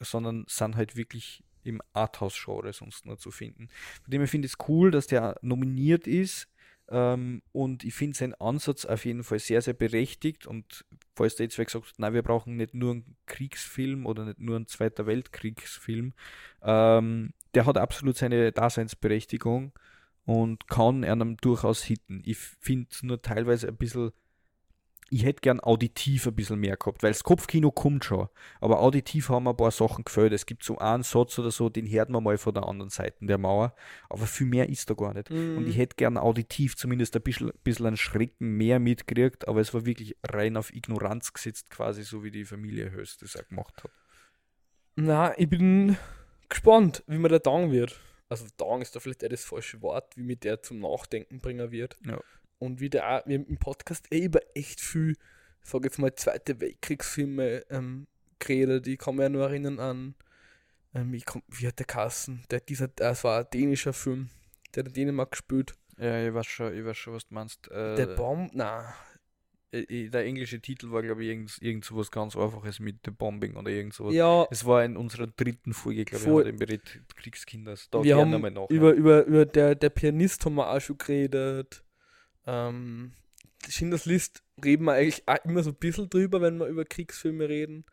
sondern sind halt wirklich im Arthouse-Genre sonst nur zu finden. Von dem her finde ich es cool, dass der nominiert ist. Ähm, und ich finde seinen Ansatz auf jeden Fall sehr, sehr berechtigt. Und falls der jetzt wer gesagt hat, nein, wir brauchen nicht nur einen Kriegsfilm oder nicht nur einen Zweiter Weltkriegsfilm, ähm, der hat absolut seine Daseinsberechtigung und kann einem durchaus hitten. Ich finde es nur teilweise ein bisschen ich hätte gern auditiv ein bisschen mehr gehabt, weil das Kopfkino kommt schon, aber auditiv haben mir ein paar Sachen gefällt. Es gibt so einen Satz oder so, den hört man mal von der anderen Seite der Mauer, aber viel mehr ist da gar nicht. Mm. Und ich hätte gern auditiv zumindest ein bisschen, bisschen einen Schrecken mehr mitgekriegt, aber es war wirklich rein auf Ignoranz gesetzt, quasi so wie die Familie Höchst das auch gemacht hat. Na, ich bin gespannt, wie mir der Tang wird. Also Tang ist da vielleicht eher das falsche Wort, wie mir der zum Nachdenken bringen wird. Ja. Und wie der auch, wir haben im Podcast eh über echt viel, ich sag jetzt mal, Zweite Weltkriegsfilme ähm, geredet. Ich kann mich ja nur erinnern an, ähm, ich komm, wie hat der Kassen? Der, dieser, das war ein dänischer Film, der in Dänemark gespielt. Ja, ich weiß schon, ich weiß schon was du meinst. Äh, der Bomb, na, äh, der englische Titel war, glaube ich, irgend, irgend so was ganz Einfaches mit The Bombing oder irgend sowas. ja, Es war in unserer dritten Folge, glaube ich, den Bericht Kriegskinders. Da wir haben nochmal nach. über, über, über der, der Pianist haben wir auch schon geredet. Ähm, Schindlers List reden wir eigentlich immer so ein bisschen drüber, wenn wir über Kriegsfilme reden.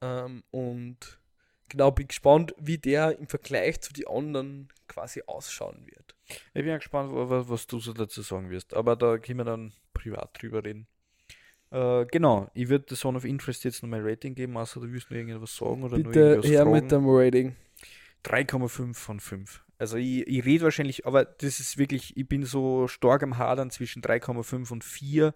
Ähm, und genau, bin gespannt, wie der im Vergleich zu den anderen quasi ausschauen wird. Ich bin gespannt, wa- wa- was du so dazu sagen wirst. Aber da können wir dann privat drüber reden. Äh, genau, ich würde The Zone of Interest jetzt nochmal ein Rating geben, außer du willst nur irgendwas sagen oder nur Bitte irgendwas her fragen. mit dem Rating. 3,5 von 5. Also ich, ich rede wahrscheinlich, aber das ist wirklich, ich bin so stark am Hadern zwischen 3,5 und 4.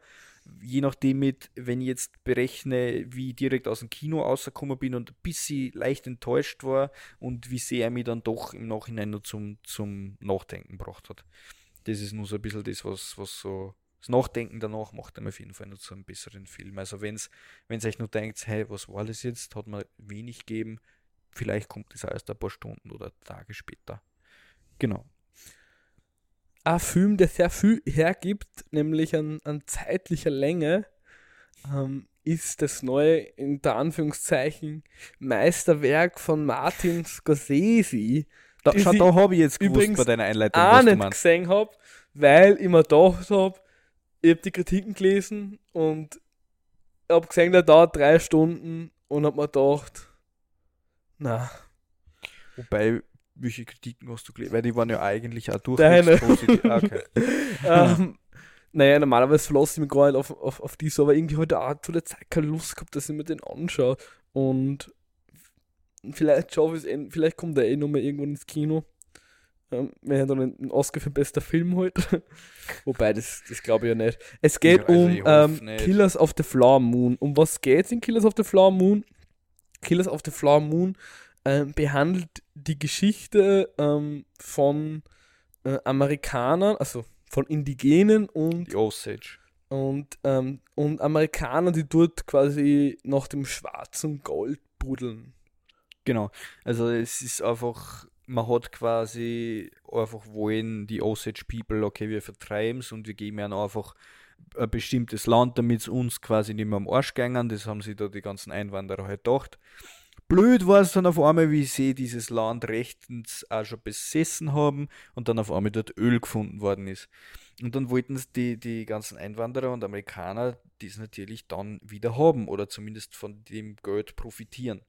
Je nachdem mit, wenn ich jetzt berechne, wie ich direkt aus dem Kino rausgekommen bin und ein bisschen leicht enttäuscht war und wie sehr er mich dann doch im Nachhinein nur zum, zum Nachdenken gebracht hat. Das ist nur so ein bisschen das, was, was so das Nachdenken danach macht einem auf jeden Fall nur zu einem besseren Film. Also wenn es euch nur denkt, hey, was war das jetzt, hat man wenig gegeben, vielleicht kommt es erst ein paar Stunden oder Tage später. Genau. Ein Film, der sehr viel hergibt, nämlich an, an zeitlicher Länge, ähm, ist das neue, in der Anführungszeichen, Meisterwerk von Martin Scorsese. Da, schau, da habe ich jetzt gewusst übrigens bei deiner Einleitung, auch was du nicht meinst. gesehen habe, weil ich mir gedacht habe, ich habe die Kritiken gelesen und habe gesehen, der dauert drei Stunden und habe mir gedacht, na, Wobei, welche Kritiken hast du gelesen? Weil die waren ja eigentlich auch Deine. durchwegs positiv. Ah, Okay. ähm, Naja, normalerweise verlasse ich mich gar nicht auf, auf, auf die so, aber irgendwie heute auch zu der Zeit keine Lust gehabt, dass ich mir den anschaue. Und vielleicht schaffe ich es, eh- vielleicht kommt er eh nochmal irgendwann ins Kino. Ähm, wir haben dann einen Oscar für bester Film heute. Wobei, das, das glaube ich ja nicht. Es geht Ja, also um ähm. Killers of the Flower Moon. Um was geht's in Killers of the Flower Moon? Killers of the Flower Moon ähm, behandelt die Geschichte ähm, von äh, Amerikanern, also von Indigenen und Die Osage. und, ähm, und Amerikaner, die dort quasi nach dem schwarzen Gold buddeln. Genau. Also es ist einfach, man hat quasi einfach wollen die Osage People, okay, wir vertreiben es und wir geben ihnen einfach ein bestimmtes Land, damit es uns quasi nicht mehr am Arsch gängen. Das haben sich da die ganzen Einwanderer halt gedacht. Blöd war es dann auf einmal, wie sie dieses Land rechtens auch schon besessen haben und dann auf einmal dort Öl gefunden worden ist. Und dann wollten die, die ganzen Einwanderer und Amerikaner das natürlich dann wieder haben oder zumindest von dem Geld profitieren.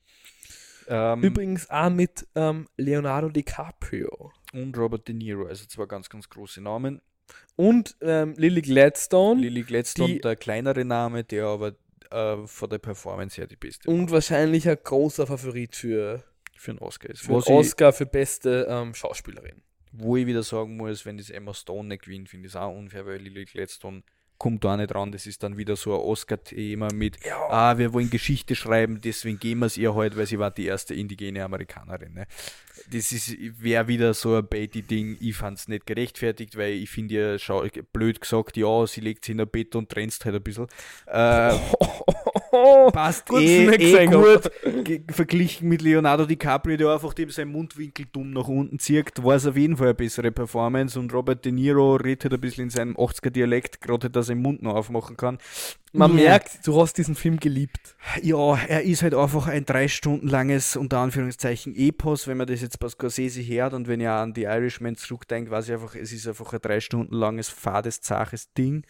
Ähm, Übrigens auch mit ähm, Leonardo DiCaprio und Robert De Niro, also zwei ganz, ganz große Namen. Und ähm, Lily Gladstone Lily Gladstone, die- der kleinere Name, der aber äh, von der Performance her die beste und wahrscheinlich ein großer Favorit für, für einen Oscar ist. für ich, Oscar für beste ähm, Schauspielerin. wo ich wieder sagen muss, wenn das Emma Stone nicht gewinnt, finde ich es auch unfair, weil Lily Gladstone kommt da nicht ran. Das ist dann wieder so ein Oscar-Thema mit, Ja. ah, wir wollen Geschichte schreiben, deswegen geben wir es ihr heute, weil sie war die erste indigene Amerikanerin. Ne? Das ist wäre wieder so ein Baity-Ding. Ich fand es nicht gerechtfertigt, weil ich finde ihr, schau, blöd gesagt, ja, sie legt sich in ein Bett und trennt halt ein bisschen. Äh, passt Gut, eh, ich nicht eh gesehen gut verglichen mit Leonardo DiCaprio, der einfach dem seinen Mundwinkel dumm nach unten zieht, war es auf jeden Fall eine bessere Performance und Robert De Niro redet halt ein bisschen in seinem 80er Dialekt, gerade dass er den Mund noch aufmachen kann. Man Ja. merkt, du hast diesen Film geliebt. Ja, er ist halt einfach ein drei Stunden langes, unter Anführungszeichen, Epos, wenn man das jetzt bei Scorsese hört und wenn ihr an die Irishman zurückdenkt, weiß ich einfach, es ist einfach ein drei Stunden langes, fades, zaches Ding.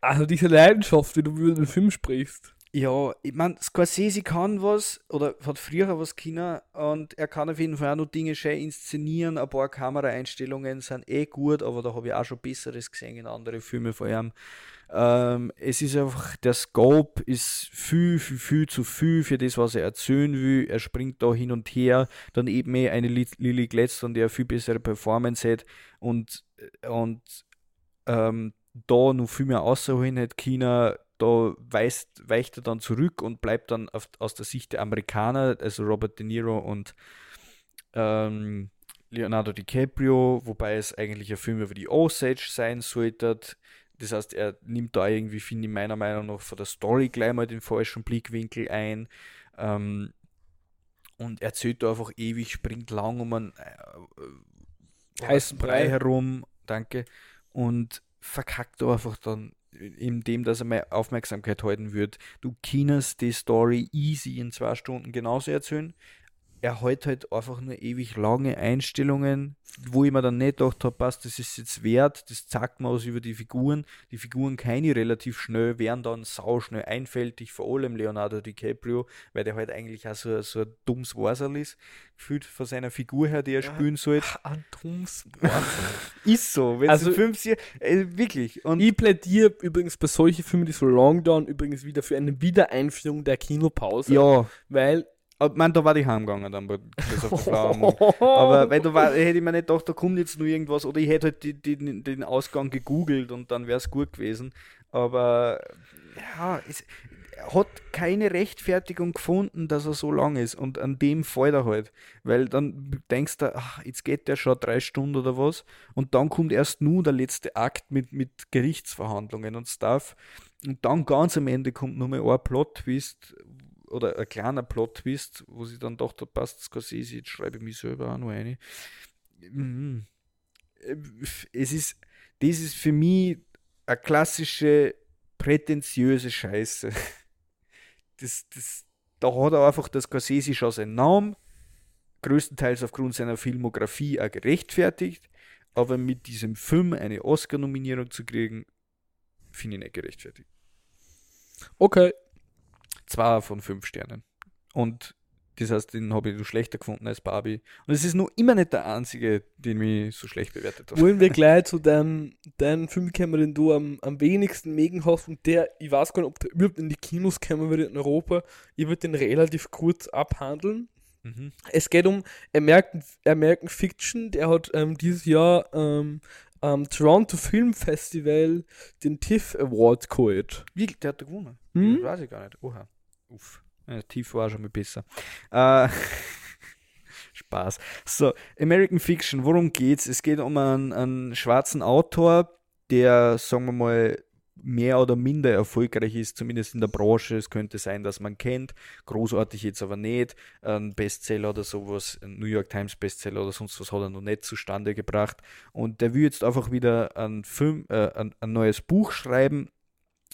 Also diese Leidenschaft, wie du über den Film sprichst. Ja, ich meine, Scorsese kann was oder hat früher was können und er kann auf jeden Fall auch noch Dinge schön inszenieren. Ein paar Kameraeinstellungen sind eh gut, aber da habe ich auch schon Besseres gesehen in anderen Filmen von ihm. Ähm, es ist einfach, der Scope ist viel, viel, viel zu viel für das, was er erzählen will. Er springt da hin und her. Dann eben eh eine Li- Lily Gladstone, die eine viel bessere Performance hat und, und ähm, da noch viel mehr außerholen hat China, da weist, weicht er dann zurück und bleibt dann auf, aus der Sicht der Amerikaner, also Robert De Niro und ähm, Leonardo DiCaprio, wobei es eigentlich ein Film über die Osage sein sollte. Das heißt, er nimmt da irgendwie, finde ich meiner Meinung nach, von der Story gleich mal den falschen Blickwinkel ein. Ähm, und erzählt da einfach ewig, springt lang um einen äh, Heißen Brei. herum, danke, und verkackt da einfach dann in dem, dass er meine Aufmerksamkeit halten wird. Du kannst die Story easy in zwei Stunden genauso erzählen. Er hat halt einfach nur ewig lange Einstellungen, wo ich mir dann nicht gedacht habe, passt, das ist jetzt wert, das zeigt mir was über die Figuren. Die Figuren keine relativ schnell, werden dann sau schnell einfältig, vor allem Leonardo DiCaprio, weil der halt eigentlich auch so, so ein dummes Wasserl ist, gefühlt von seiner Figur her, die er Ja. spielen sollte. Antums. Ist so, wenn Also- fünf Jahr, äh, wirklich. Und Ich plädiere übrigens bei solchen Filmen, die so long dauern, übrigens wieder für eine Wiedereinführung der Kinopause. ja, Weil. Ich meine, da war ich heimgegangen dann bei Kiss auf. Aber weil da war, hätte ich mir nicht gedacht, da kommt jetzt nur irgendwas oder ich hätte halt die, die, den Ausgang gegoogelt und dann wäre es gut gewesen. Aber ja, es hat keine Rechtfertigung gefunden, dass er so lang ist und an dem fällt er halt. Weil dann denkst du, ach, jetzt geht der schon drei Stunden oder was und dann kommt erst nur der letzte Akt mit, mit Gerichtsverhandlungen und Stuff und dann ganz am Ende kommt nur mal ein Plot-Twist oder ein kleiner Plot-Twist, wo sie dann dachte, passt Scorsese, jetzt schreibe ich mich selber auch noch eine. Mhm. Es ist, das ist für mich eine klassische prätentiöse Scheiße. Das, das, da hat er einfach das Scorsese schon seinen Namen, größtenteils aufgrund seiner Filmografie auch gerechtfertigt, aber mit diesem Film eine Oscar-Nominierung zu kriegen, finde ich nicht gerechtfertigt. Okay. Zwei von fünf Sternen. Und Das heißt, den habe ich so schlechter gefunden als Barbie. Und es ist nur immer nicht der einzige, den ich so schlecht bewertet habe. Wollen wir gleich zu deinem, deinem Film kommen, den du am, am wenigsten mögen hast und der, ich weiß gar nicht, ob der überhaupt in die Kinos kommen würde in Europa. Ich würde den relativ kurz abhandeln. Mhm. Es geht um American, American Fiction, der hat ähm, dieses Jahr ähm, am Toronto Film Festival den TIFF Award geholt. Wie, der hat da gewonnen? Hm? Das weiß ich gar nicht. Oha. Uff. Ja, tief war schon mal besser. Äh, Spaß. So, American Fiction, worum geht's? Es geht um einen, einen schwarzen Autor, der, sagen wir mal, mehr oder minder erfolgreich ist, zumindest in der Branche. Es könnte sein, dass man kennt, großartig jetzt aber nicht. Ein Bestseller oder sowas, ein New York Times Bestseller oder sonst was hat er noch nicht zustande gebracht. Und der will jetzt einfach wieder ein, Film, äh, ein, ein neues Buch schreiben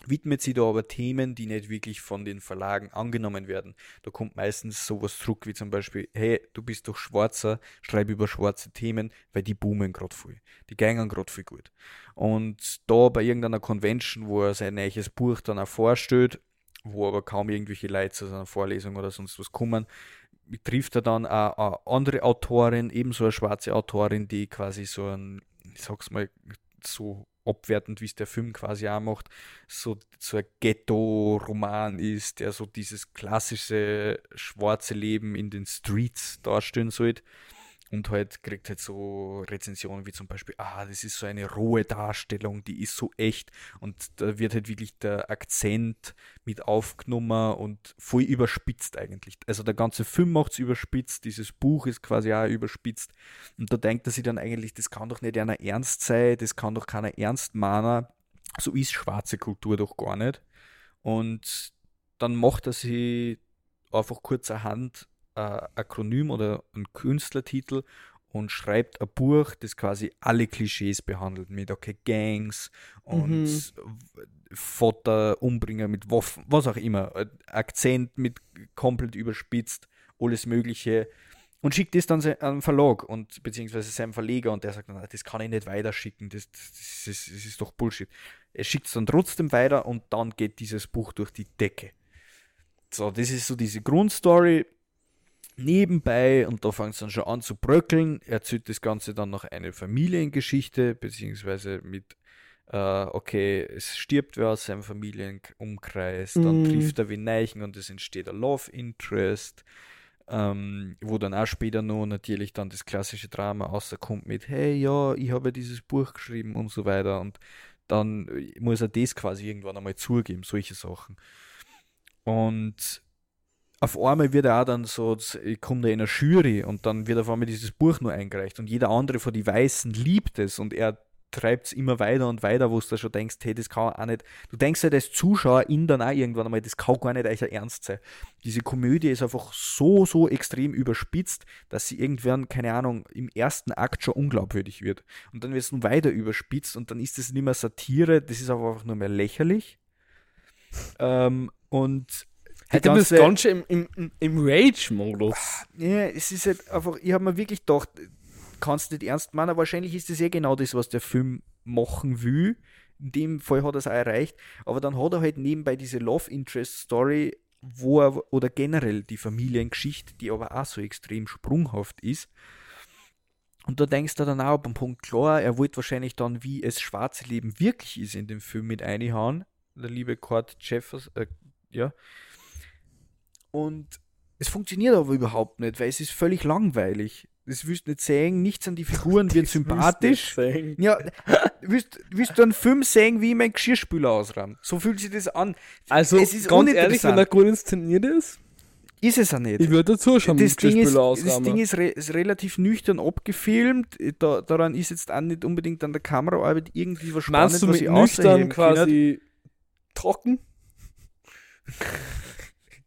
widmet sich da aber Themen, die nicht wirklich von den Verlagen angenommen werden. Da kommt meistens sowas zurück wie zum Beispiel, hey, du bist doch Schwarzer, schreib über schwarze Themen, weil die boomen gerade viel. Die gehen gerade viel gut. Und da bei irgendeiner Convention, wo er sein neues Buch dann auch vorstellt, wo aber kaum irgendwelche Leute zu seiner Vorlesung oder sonst was kommen, trifft er dann auch eine andere Autorin, ebenso eine schwarze Autorin, die quasi so ein, ich sag's mal, so abwertend, wie es der Film quasi auch macht, so, so ein Ghetto-Roman ist, der so dieses klassische schwarze Leben in den Streets darstellen sollte. Und halt kriegt halt so Rezensionen wie zum Beispiel, ah, das ist so eine rohe Darstellung, die ist so echt. Und da wird halt wirklich der Akzent mit aufgenommen und voll überspitzt eigentlich. Also der ganze Film macht es überspitzt, dieses Buch ist quasi auch überspitzt. Und da denkt er sich dann eigentlich, das kann doch nicht einer ernst sein, das kann doch keiner ernst mahnen. So ist schwarze Kultur doch gar nicht. Und dann macht er sie einfach kurzerhand ein Akronym oder ein Künstlertitel und schreibt ein Buch, das quasi alle Klischees behandelt, mit okay, Gangs und mhm. Vater, Umbringer mit Waffen, was auch immer, Akzent mit komplett überspitzt, alles Mögliche und schickt das dann an Verlag und beziehungsweise seinem Verleger und der sagt dann, das kann ich nicht weiterschicken, das, das, das, das ist doch Bullshit. Er schickt es dann trotzdem weiter und dann geht dieses Buch durch die Decke. So, das ist so diese Grundstory nebenbei, und da fängt es dann schon an zu bröckeln, erzählt das Ganze dann noch eine Familiengeschichte, beziehungsweise mit, äh, okay, es stirbt wer aus seinem Familienumkreis, dann mm. trifft er wie Neichen und es entsteht ein Love Interest, ähm, wo dann auch später noch natürlich dann das klassische Drama rauskommt mit, hey, ja, ich habe dieses Buch geschrieben und so weiter und dann muss er das quasi irgendwann einmal zugeben, solche Sachen. Und auf einmal wird er auch dann so, kommt er in eine Jury und dann wird auf einmal dieses Buch nur eingereicht und jeder andere von die Weißen liebt es und er treibt es immer weiter und weiter, wo du schon denkst, hey, das kann auch nicht. Du denkst halt als Zuschauer in dann auch irgendwann einmal, das kann gar nicht euch ernst sein. Diese Komödie ist einfach so, so extrem überspitzt, dass sie irgendwann, keine Ahnung, im ersten Akt schon unglaubwürdig wird. Und dann wird es nun weiter überspitzt und dann ist es nicht mehr Satire, das ist einfach nur mehr lächerlich. Ähm, und Hätte das Ganze im, im, im Rage-Modus. Ja, es ist halt einfach, ich habe mir wirklich gedacht, kannst nicht ernst machen, aber wahrscheinlich ist das eh genau das, was der Film machen will. In dem Fall hat er es auch erreicht. Aber dann hat er halt nebenbei diese Love Interest Story, wo er, oder generell die Familiengeschichte, die aber auch so extrem sprunghaft ist. Und da denkst du dann auch beim Punkt klar, er wollte wahrscheinlich dann, wie es schwarze Leben wirklich ist, in dem Film mit einhauen. Der liebe Cord Jeffers, äh, ja, und es funktioniert aber überhaupt nicht, weil es ist völlig langweilig. Das willst du nicht sehen, nichts an die Figuren wird sympathisch. Ja, willst, willst du einen Film sehen, wie ich mein Geschirrspüler ausräume? So fühlt sich das an. Also, es ist ganz ehrlich, wenn er gut inszeniert ist, ist es auch nicht. Ich würde dazu schon das Ding ist, Das Ding ist, re ist, relativ nüchtern abgefilmt. Da, daran ist jetzt auch nicht unbedingt an der Kameraarbeit irgendwie was Spannendes, mit nüchtern quasi trocken?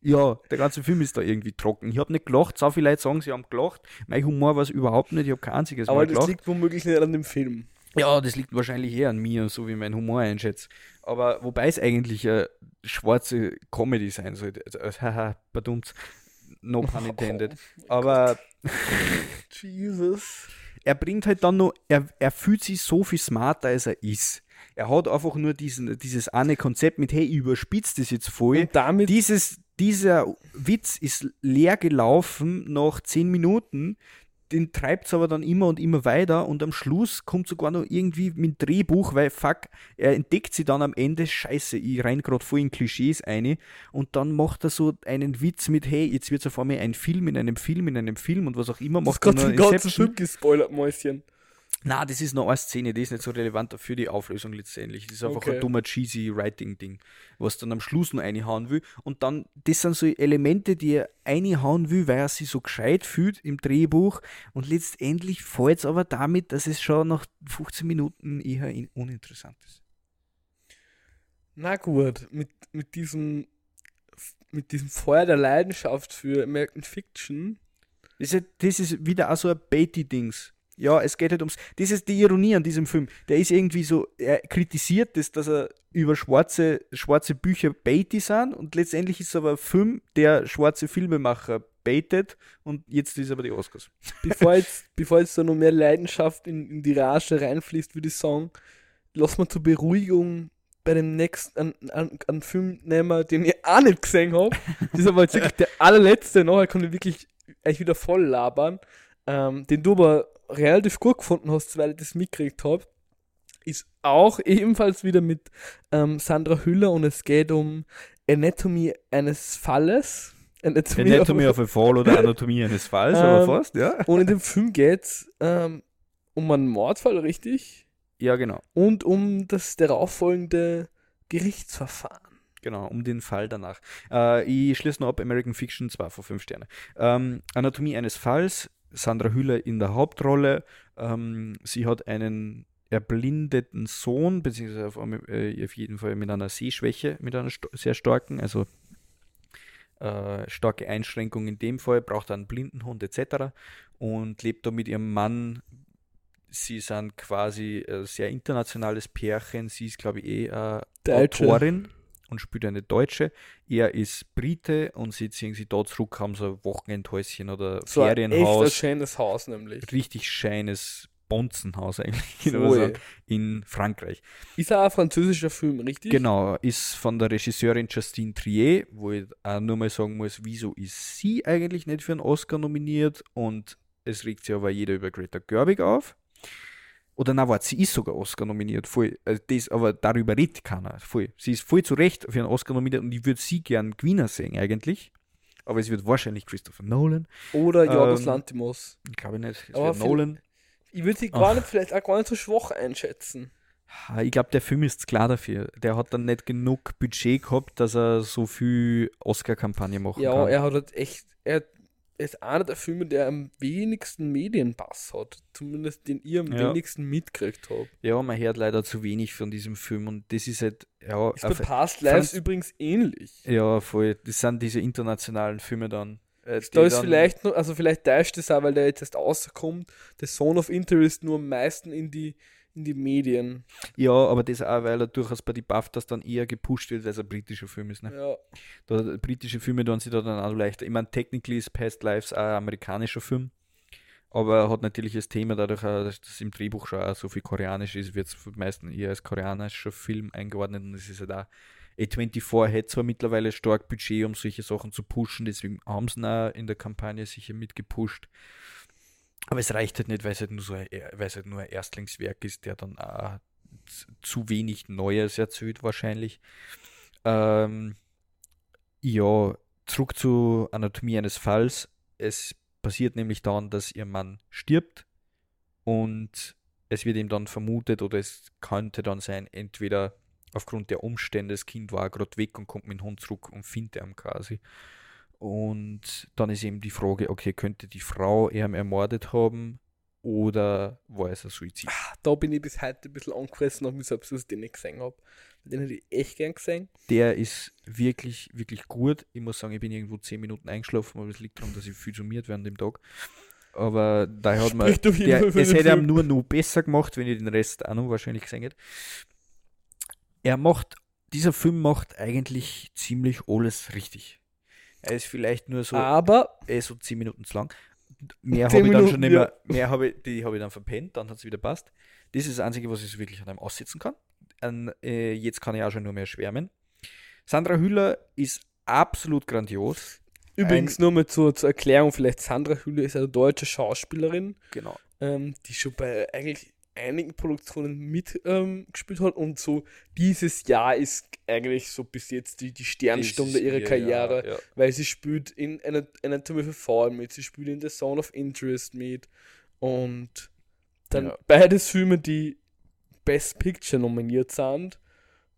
Ja, der ganze Film ist da irgendwie trocken. Ich habe nicht gelacht, so viele Leute sagen, sie haben gelacht. Mein Humor war es überhaupt nicht, ich habe kein einziges Aber Mal gelacht. Aber das liegt womöglich nicht an dem Film. Ja, das liegt wahrscheinlich eher an mir, so wie mein Humor einschätzt. Aber wobei es eigentlich eine schwarze Comedy sein sollte. Also, haha, badumts. No pun intended. Oh, Aber. Jesus. Er bringt halt dann noch, er, er fühlt sich so viel smarter, als er ist. Er hat einfach nur diesen, dieses eine Konzept mit, hey, überspitzt das jetzt voll. Und damit dieses, dieser Witz ist leer gelaufen nach zehn Minuten. Den treibt es aber dann immer und immer weiter und am Schluss kommt sogar noch irgendwie mit dem Drehbuch, weil fuck, er entdeckt sie dann am Ende, scheiße, ich rein gerade voll in Klischees eine und dann macht er so einen Witz mit, hey, jetzt wird es auf einmal ein Film in einem Film in einem Film und was auch immer. Macht dann gerade den ganzen. Film gespoilert, Mäuschen. Na, das ist noch eine Szene, die ist nicht so relevant für die Auflösung letztendlich. Das ist einfach Okay. ein dummer, cheesy Writing-Ding, was dann am Schluss noch reinhauen will. Und dann, das sind so Elemente, die er reinhauen will, weil er sich so gescheit fühlt im Drehbuch. Und letztendlich fällt es aber damit, dass es schon nach 15 Minuten eher in- uninteressant ist. Na gut, mit, mit diesem mit diesem Feuer der Leidenschaft für American Fiction. Das ist, das ist wieder auch so ein Beatty-Dings. Ja, es geht halt ums. Das ist die Ironie an diesem Film. Der ist irgendwie so, er kritisiert das, dass er über schwarze, schwarze Bücher Beatty sind und letztendlich ist es aber ein Film, der schwarze Filmemacher baitet und jetzt ist aber die Oscars. Bevor jetzt, bevor jetzt da noch mehr Leidenschaft in, in die Rage reinfließt, würde ich sagen, lass mal zur Beruhigung bei dem nächsten an, an, an Film nehmen, den ich auch nicht gesehen habe. Das ist aber jetzt wirklich der allerletzte, nachher kann ich wirklich eigentlich wieder voll labern. Ähm, den du aber relativ gut gefunden hast, weil ich das mitgekriegt habe, ist auch ebenfalls wieder mit ähm, Sandra Hüller und es geht um Anatomy eines Falles. Anatomy, Anatomy of a Fall oder Anatomie eines Falls, Ähm, aber fast, ja. Und in dem Film geht es ähm, um einen Mordfall, richtig? Ja, genau. Und um das darauffolgende Gerichtsverfahren. Genau, um den Fall danach. Äh, ich schließe noch ab, American Fiction 2 von 5 Sterne. Ähm, Anatomie eines Falls, Sandra Hüller in der Hauptrolle. Ähm, sie hat einen erblindeten Sohn, beziehungsweise auf, äh, auf jeden Fall mit einer Sehschwäche, mit einer sto- sehr starken, also äh, starke Einschränkung in dem Fall, braucht einen Blindenhund etc. und lebt da mit ihrem Mann. Sie sind quasi ein sehr internationales Pärchen. Sie ist, glaube ich, eh äh. Autorin und spielt eine Deutsche. Er ist Brite und sie ziehen sie da zurück, haben so ein Wochenendhäuschen oder So ein echt ein Ferienhaus. schönes Haus nämlich. Richtig scheines Bonzenhaus eigentlich sagen, in Frankreich. Ist auch ein französischer Film, richtig? Genau, ist von der Regisseurin Justine Trier, wo ich auch nur mal sagen muss, wieso ist sie eigentlich nicht für einen Oscar nominiert und es regt sich aber jeder über Greta Gerwig auf. Oder na, warte, sie ist sogar Oscar nominiert, voll. Also das, aber darüber redet keiner, voll. Sie ist voll zu Recht für einen Oscar nominiert und ich würde sie gern Gewinner sehen eigentlich. Aber es wird wahrscheinlich Christopher Nolan. Oder Jorgos Ähm, Lantimos. Ich glaube nicht. Es Aber viel- Nolan. Ich würde sie gar nicht, vielleicht auch gar nicht so schwach einschätzen. Ich glaube, der Film ist klar dafür. Der hat dann nicht genug Budget gehabt, dass er so viel Oscar-Kampagne machen Ja, kann. er hat halt echt, er ist einer der Filme, der am wenigsten Medienpass hat. Zumindest den ich am Ja. wenigsten mitgekriegt habe. Ja, man hört leider zu wenig von diesem Film und das ist halt, ja, Ist bei Past Lives übrigens ähnlich. ja, voll. Das sind diese internationalen Filme dann. äh, Da ist dann- vielleicht noch, also vielleicht täuscht es auch, weil der jetzt erst rauskommt, der Zone of Interest nur am meisten in die, in die Medien. Ja, aber das auch, weil er durchaus bei die BAFTAs dann eher gepusht wird, weil es ein britischer Film ist. Ne? Ja. Da, britische Filme tun sich da dann auch leichter. Ich meine, technically ist Past Lives auch ein amerikanischer Film. Aber er hat natürlich das Thema, dadurch, auch, dass das im Drehbuch schon auch so viel koreanisch ist, wird es für die meisten eher als koreanischer Film eingeordnet. Und es ist halt auch, A24 hat zwar mittlerweile stark Budget, um solche Sachen zu pushen, deswegen haben sie ihn auch in der Kampagne sicher mitgepusht. Aber es reicht halt nicht, weil es halt nur so ein, weil es halt nur ein Erstlingswerk ist, der dann auch zu wenig Neues erzählt wahrscheinlich. Ähm, ja, zurück zu Anatomie eines Falls. Es passiert nämlich dann, dass ihr Mann stirbt und es wird ihm dann vermutet oder es könnte dann sein, entweder aufgrund der Umstände, das Kind war gerade weg und kommt mit dem Hund zurück und findet ihn quasi. Und dann ist eben die Frage, okay, könnte die Frau ihn ermordet haben oder war es ein Suizid? Da bin ich bis heute ein bisschen angefressen auf mich selbst, dass ich den nicht gesehen habe. Den hätte ich echt gern gesehen. Der ist wirklich, wirklich gut. Ich muss sagen, ich bin irgendwo 10 Minuten eingeschlafen, aber es liegt daran, dass ich viel summiert während dem Tag. Aber da hat man, der, es hätte ihm nur noch besser gemacht, wenn ich den Rest auch noch wahrscheinlich gesehen hätte. Er macht, dieser Film macht eigentlich ziemlich alles richtig. Er ist vielleicht nur so, Aber er ist so 10 Minuten zu lang. Mehr 10 habe ich dann schon Minuten, nicht ja. mehr, mehr habe ich, die habe ich dann verpennt, dann hat es wieder passt. Das ist das Einzige, was ich wirklich an einem aussitzen kann. An, äh, jetzt kann ich auch schon nur mehr schwärmen. Sandra Hüller ist absolut grandios. Übrigens nur mal zur, zur Erklärung, vielleicht Sandra Hülle ist eine deutsche Schauspielerin, Genau. ähm, die schon bei eigentlich einigen Produktionen mitgespielt ähm, gespielt hat und so dieses Jahr ist eigentlich so bis jetzt die, die Sternstunde ihrer Karriere, Ja, ja. weil sie spielt in Ana- Anatomy a Fall mit, sie spielt in The Zone of Interest mit und dann Ja. beides Filme, die Best Picture nominiert sind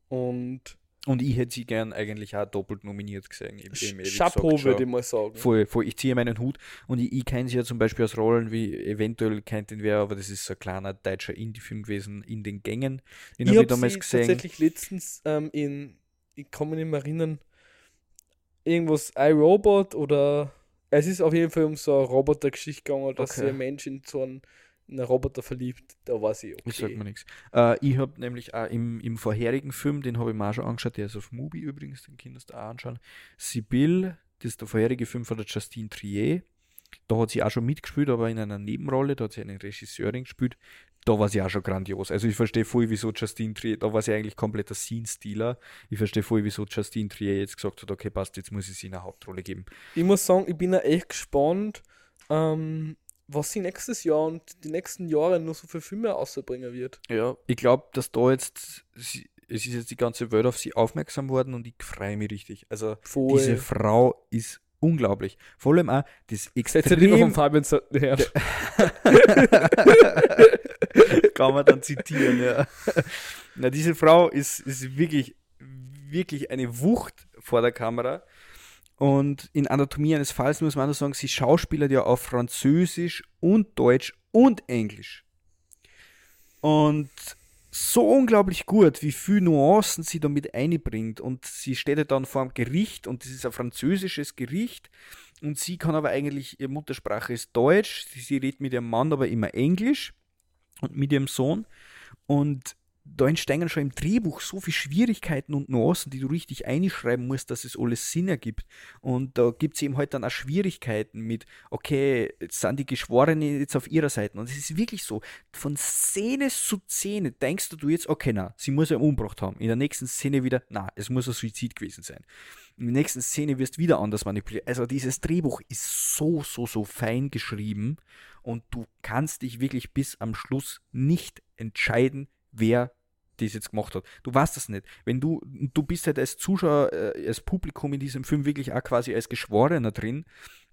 und Und ich hätte sie gern eigentlich auch doppelt nominiert gesehen. Chapeau würde ich mal sagen. Voll, voll. Ich ziehe meinen Hut und ich, ich kenne sie ja zum Beispiel aus Rollen wie eventuell kennt den wer, aber das ist so ein kleiner deutscher Indie-Film gewesen, in den Gängen. Den ich habe ich damals sie gesehen. tatsächlich letztens ähm, in, ich kann mich nicht mehr erinnern, irgendwas iRobot oder es ist auf jeden Fall um so eine Roboter-Geschichte gegangen, dass Okay. ein Mensch in so einen, in einen Roboter verliebt. Da war sie okay. Ich sag mir nichts. Äh, ich habe nämlich auch im, im vorherigen Film, den habe ich mir auch schon angeschaut, der ist auf Mubi übrigens, den kannst du auch anschauen. Sibyl, das ist der vorherige Film von der Justine Trier. Da hat sie auch schon mitgespielt, aber in einer Nebenrolle, da hat sie eine Regisseurin gespielt. Da war sie auch schon grandios. Also ich verstehe voll, wieso Justine Trier, da war sie eigentlich kompletter Scene-Stealer. Ich verstehe voll, wieso Justine Trier jetzt gesagt hat, okay, passt, jetzt muss ich sie eine Hauptrolle geben. Ich muss sagen, ich bin ja echt gespannt, ähm, was sie nächstes Jahr und die nächsten Jahre nur so für Filme ausbringen wird. Ja. Ich glaube, dass da jetzt, sie, es ist jetzt die ganze Welt auf sie aufmerksam worden und ich freue mich richtig. Also Voll. Diese Frau ist unglaublich. Vor allem auch das extrem, Fabian her. kann man dann zitieren, ja. Na, diese Frau ist, ist wirklich, wirklich eine Wucht vor der Kamera. Und in Anatomie eines Falls muss man auch sagen, sie schauspielert ja auf Französisch und Deutsch und Englisch. Und so unglaublich gut, wie viel Nuancen sie damit einbringt. Und sie steht ja dann vor einem Gericht und das ist ein französisches Gericht. Und sie kann aber eigentlich, ihre Muttersprache ist Deutsch. Sie, sie redet mit ihrem Mann aber immer Englisch und mit ihrem Sohn. Und da entstehen schon im Drehbuch so viele Schwierigkeiten und Nuancen, die du richtig einschreiben musst, dass es alles Sinn ergibt. Und da gibt es eben halt dann auch Schwierigkeiten mit, okay, jetzt sind die Geschworenen jetzt auf ihrer Seite. Und es ist wirklich so, von Szene zu Szene denkst du jetzt, okay, na, sie muss ja umgebracht haben. In der nächsten Szene wieder, na, es muss ein Suizid gewesen sein. In der nächsten Szene wirst du wieder anders manipuliert. Also dieses Drehbuch ist so, so, so fein geschrieben und du kannst dich wirklich bis am Schluss nicht entscheiden, wer das jetzt gemacht hat. Du weißt das nicht. Wenn du, du bist halt als Zuschauer, äh, als Publikum in diesem Film wirklich auch quasi als Geschworener drin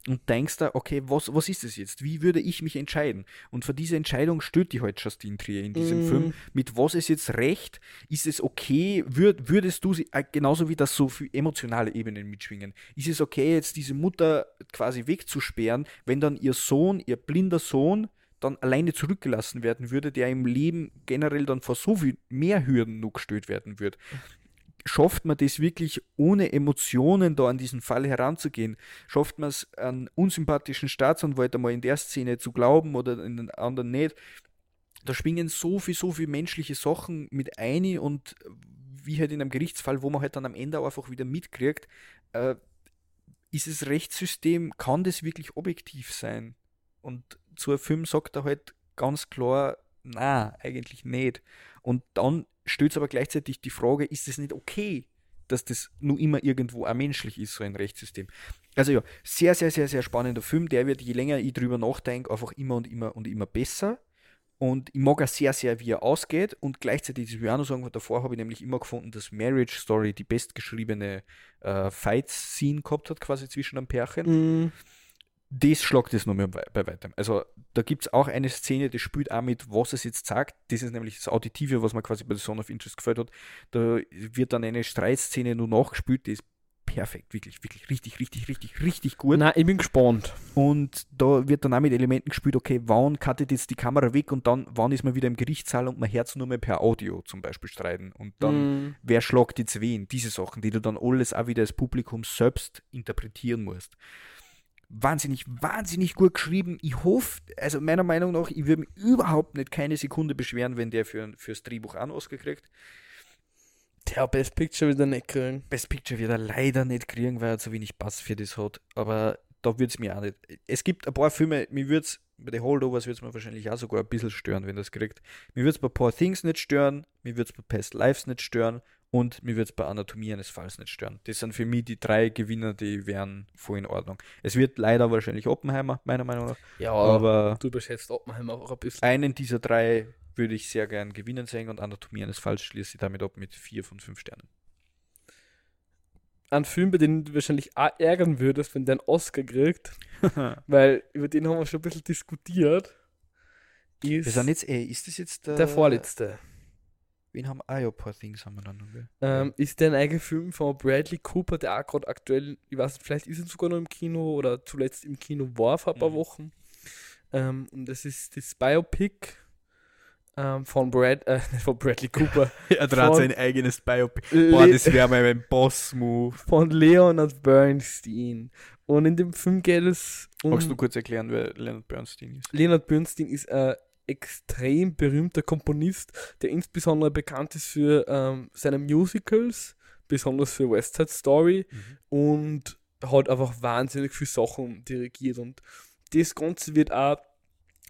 und denkst da, okay, was, was ist das jetzt? Wie würde ich mich entscheiden? Und für diese Entscheidung stört die halt Justine Trier in diesem Mm. Film. Mit was ist jetzt recht? Ist es okay? Würd, würdest du sie, äh, genauso wie das so für emotionale Ebenen mitschwingen, ist es okay, jetzt diese Mutter quasi wegzusperren, wenn dann ihr Sohn, ihr blinder Sohn, dann alleine zurückgelassen werden würde, der im Leben generell dann vor so viel mehr Hürden noch gestellt werden würde. Schafft man das wirklich ohne Emotionen da an diesen Fall heranzugehen? Schafft man es, einen unsympathischen Staatsanwalt einmal in der Szene zu glauben oder in den anderen nicht? Da schwingen so viel, so viel menschliche Sachen mit ein und wie halt in einem Gerichtsfall, wo man halt dann am Ende einfach wieder mitkriegt, äh, ist das Rechtssystem, kann das wirklich objektiv sein? Und zu einem Film sagt er halt ganz klar, na, eigentlich nicht. Und dann stellt es aber gleichzeitig die Frage, ist es nicht okay, dass das nur immer irgendwo auch menschlich ist, so ein Rechtssystem? Also ja, sehr, sehr, sehr, sehr spannender Film. Der wird, je länger ich drüber nachdenke, einfach immer und immer und immer besser. Und ich mag auch sehr, sehr, wie er ausgeht. Und gleichzeitig, das will ich auch noch sagen, davor habe ich nämlich immer gefunden, dass Marriage Story die bestgeschriebene äh, Fight-Scene gehabt hat, quasi zwischen einem Pärchen Mm, das schlagt es noch mehr bei, weitem. Also da gibt es auch eine Szene, die spielt auch mit, was es jetzt sagt. Das ist nämlich das Auditive, was mir quasi bei The Zone of Interest gefällt hat. Da wird dann eine Streitszene nur nachgespielt, die ist perfekt, wirklich, wirklich, richtig, richtig, richtig, richtig gut. Nein, ich bin gespannt. Und da wird dann auch mit Elementen gespielt, okay, wann cuttet jetzt die Kamera weg und dann, wann ist man wieder im Gerichtssaal und man hört es nur mehr per Audio zum Beispiel streiten. Und dann, Mm, wer schlagt jetzt wen? Diese Sachen, die du dann alles auch wieder als Publikum selbst interpretieren musst. Wahnsinnig, wahnsinnig gut geschrieben. Ich hoffe, also meiner Meinung nach, ich würde mich überhaupt nicht keine Sekunde beschweren, wenn der für, fürs Drehbuch einen Oscar kriegt. der Best Picture wieder nicht kriegen. Best Picture wird er leider nicht kriegen, weil er zu wenig Bass für das hat. Aber da würde es mir auch nicht. Es gibt ein paar Filme, mir würde es, bei den Holdovers würde es mir wahrscheinlich auch sogar ein bisschen stören, wenn das kriegt. Mir würde es bei Poor Things nicht stören, mir würde es bei Past Lives nicht stören und mir wird es bei Anatomie eines Falls nicht stören. Das sind für mich die drei Gewinner, die wären voll in Ordnung. Es wird leider wahrscheinlich Oppenheimer, meiner Meinung nach. Ja, Aber du überschätzt Oppenheimer auch ein bisschen. einen dieser drei würde ich sehr gern gewinnen sehen und Anatomie eines Falls schließe ich damit ab mit vier von fünf Sternen. Ein Film, bei dem du wahrscheinlich auch ärgern würdest, wenn der einen Oscar kriegt, weil über den haben wir schon ein bisschen diskutiert, ist Wir sind jetzt, ey, ist das jetzt der, der vorletzte. Wen haben ah, ja, Poor Things haben wir dann noch? Ähm, ist der ein eigener Film von Bradley Cooper, der auch gerade aktuell, ich weiß nicht, vielleicht ist er sogar noch im Kino oder zuletzt im Kino war vor ein paar Mhm. Wochen. Ähm, und das ist das Biopic ähm, von, Brad, äh, von Bradley Cooper, Er draht sein eigenes Biopic. Boah, Le das wäre mal ein Boss-Move. von Leonard Bernstein. Und in dem Film geht es um. Magst du kurz erklären, wer Leonard Bernstein ist? Leonard Bernstein ist ein extrem berühmter Komponist, der insbesondere bekannt ist für ähm, seine Musicals, besonders für West Side Story und hat einfach wahnsinnig viele Sachen dirigiert und das Ganze wird auch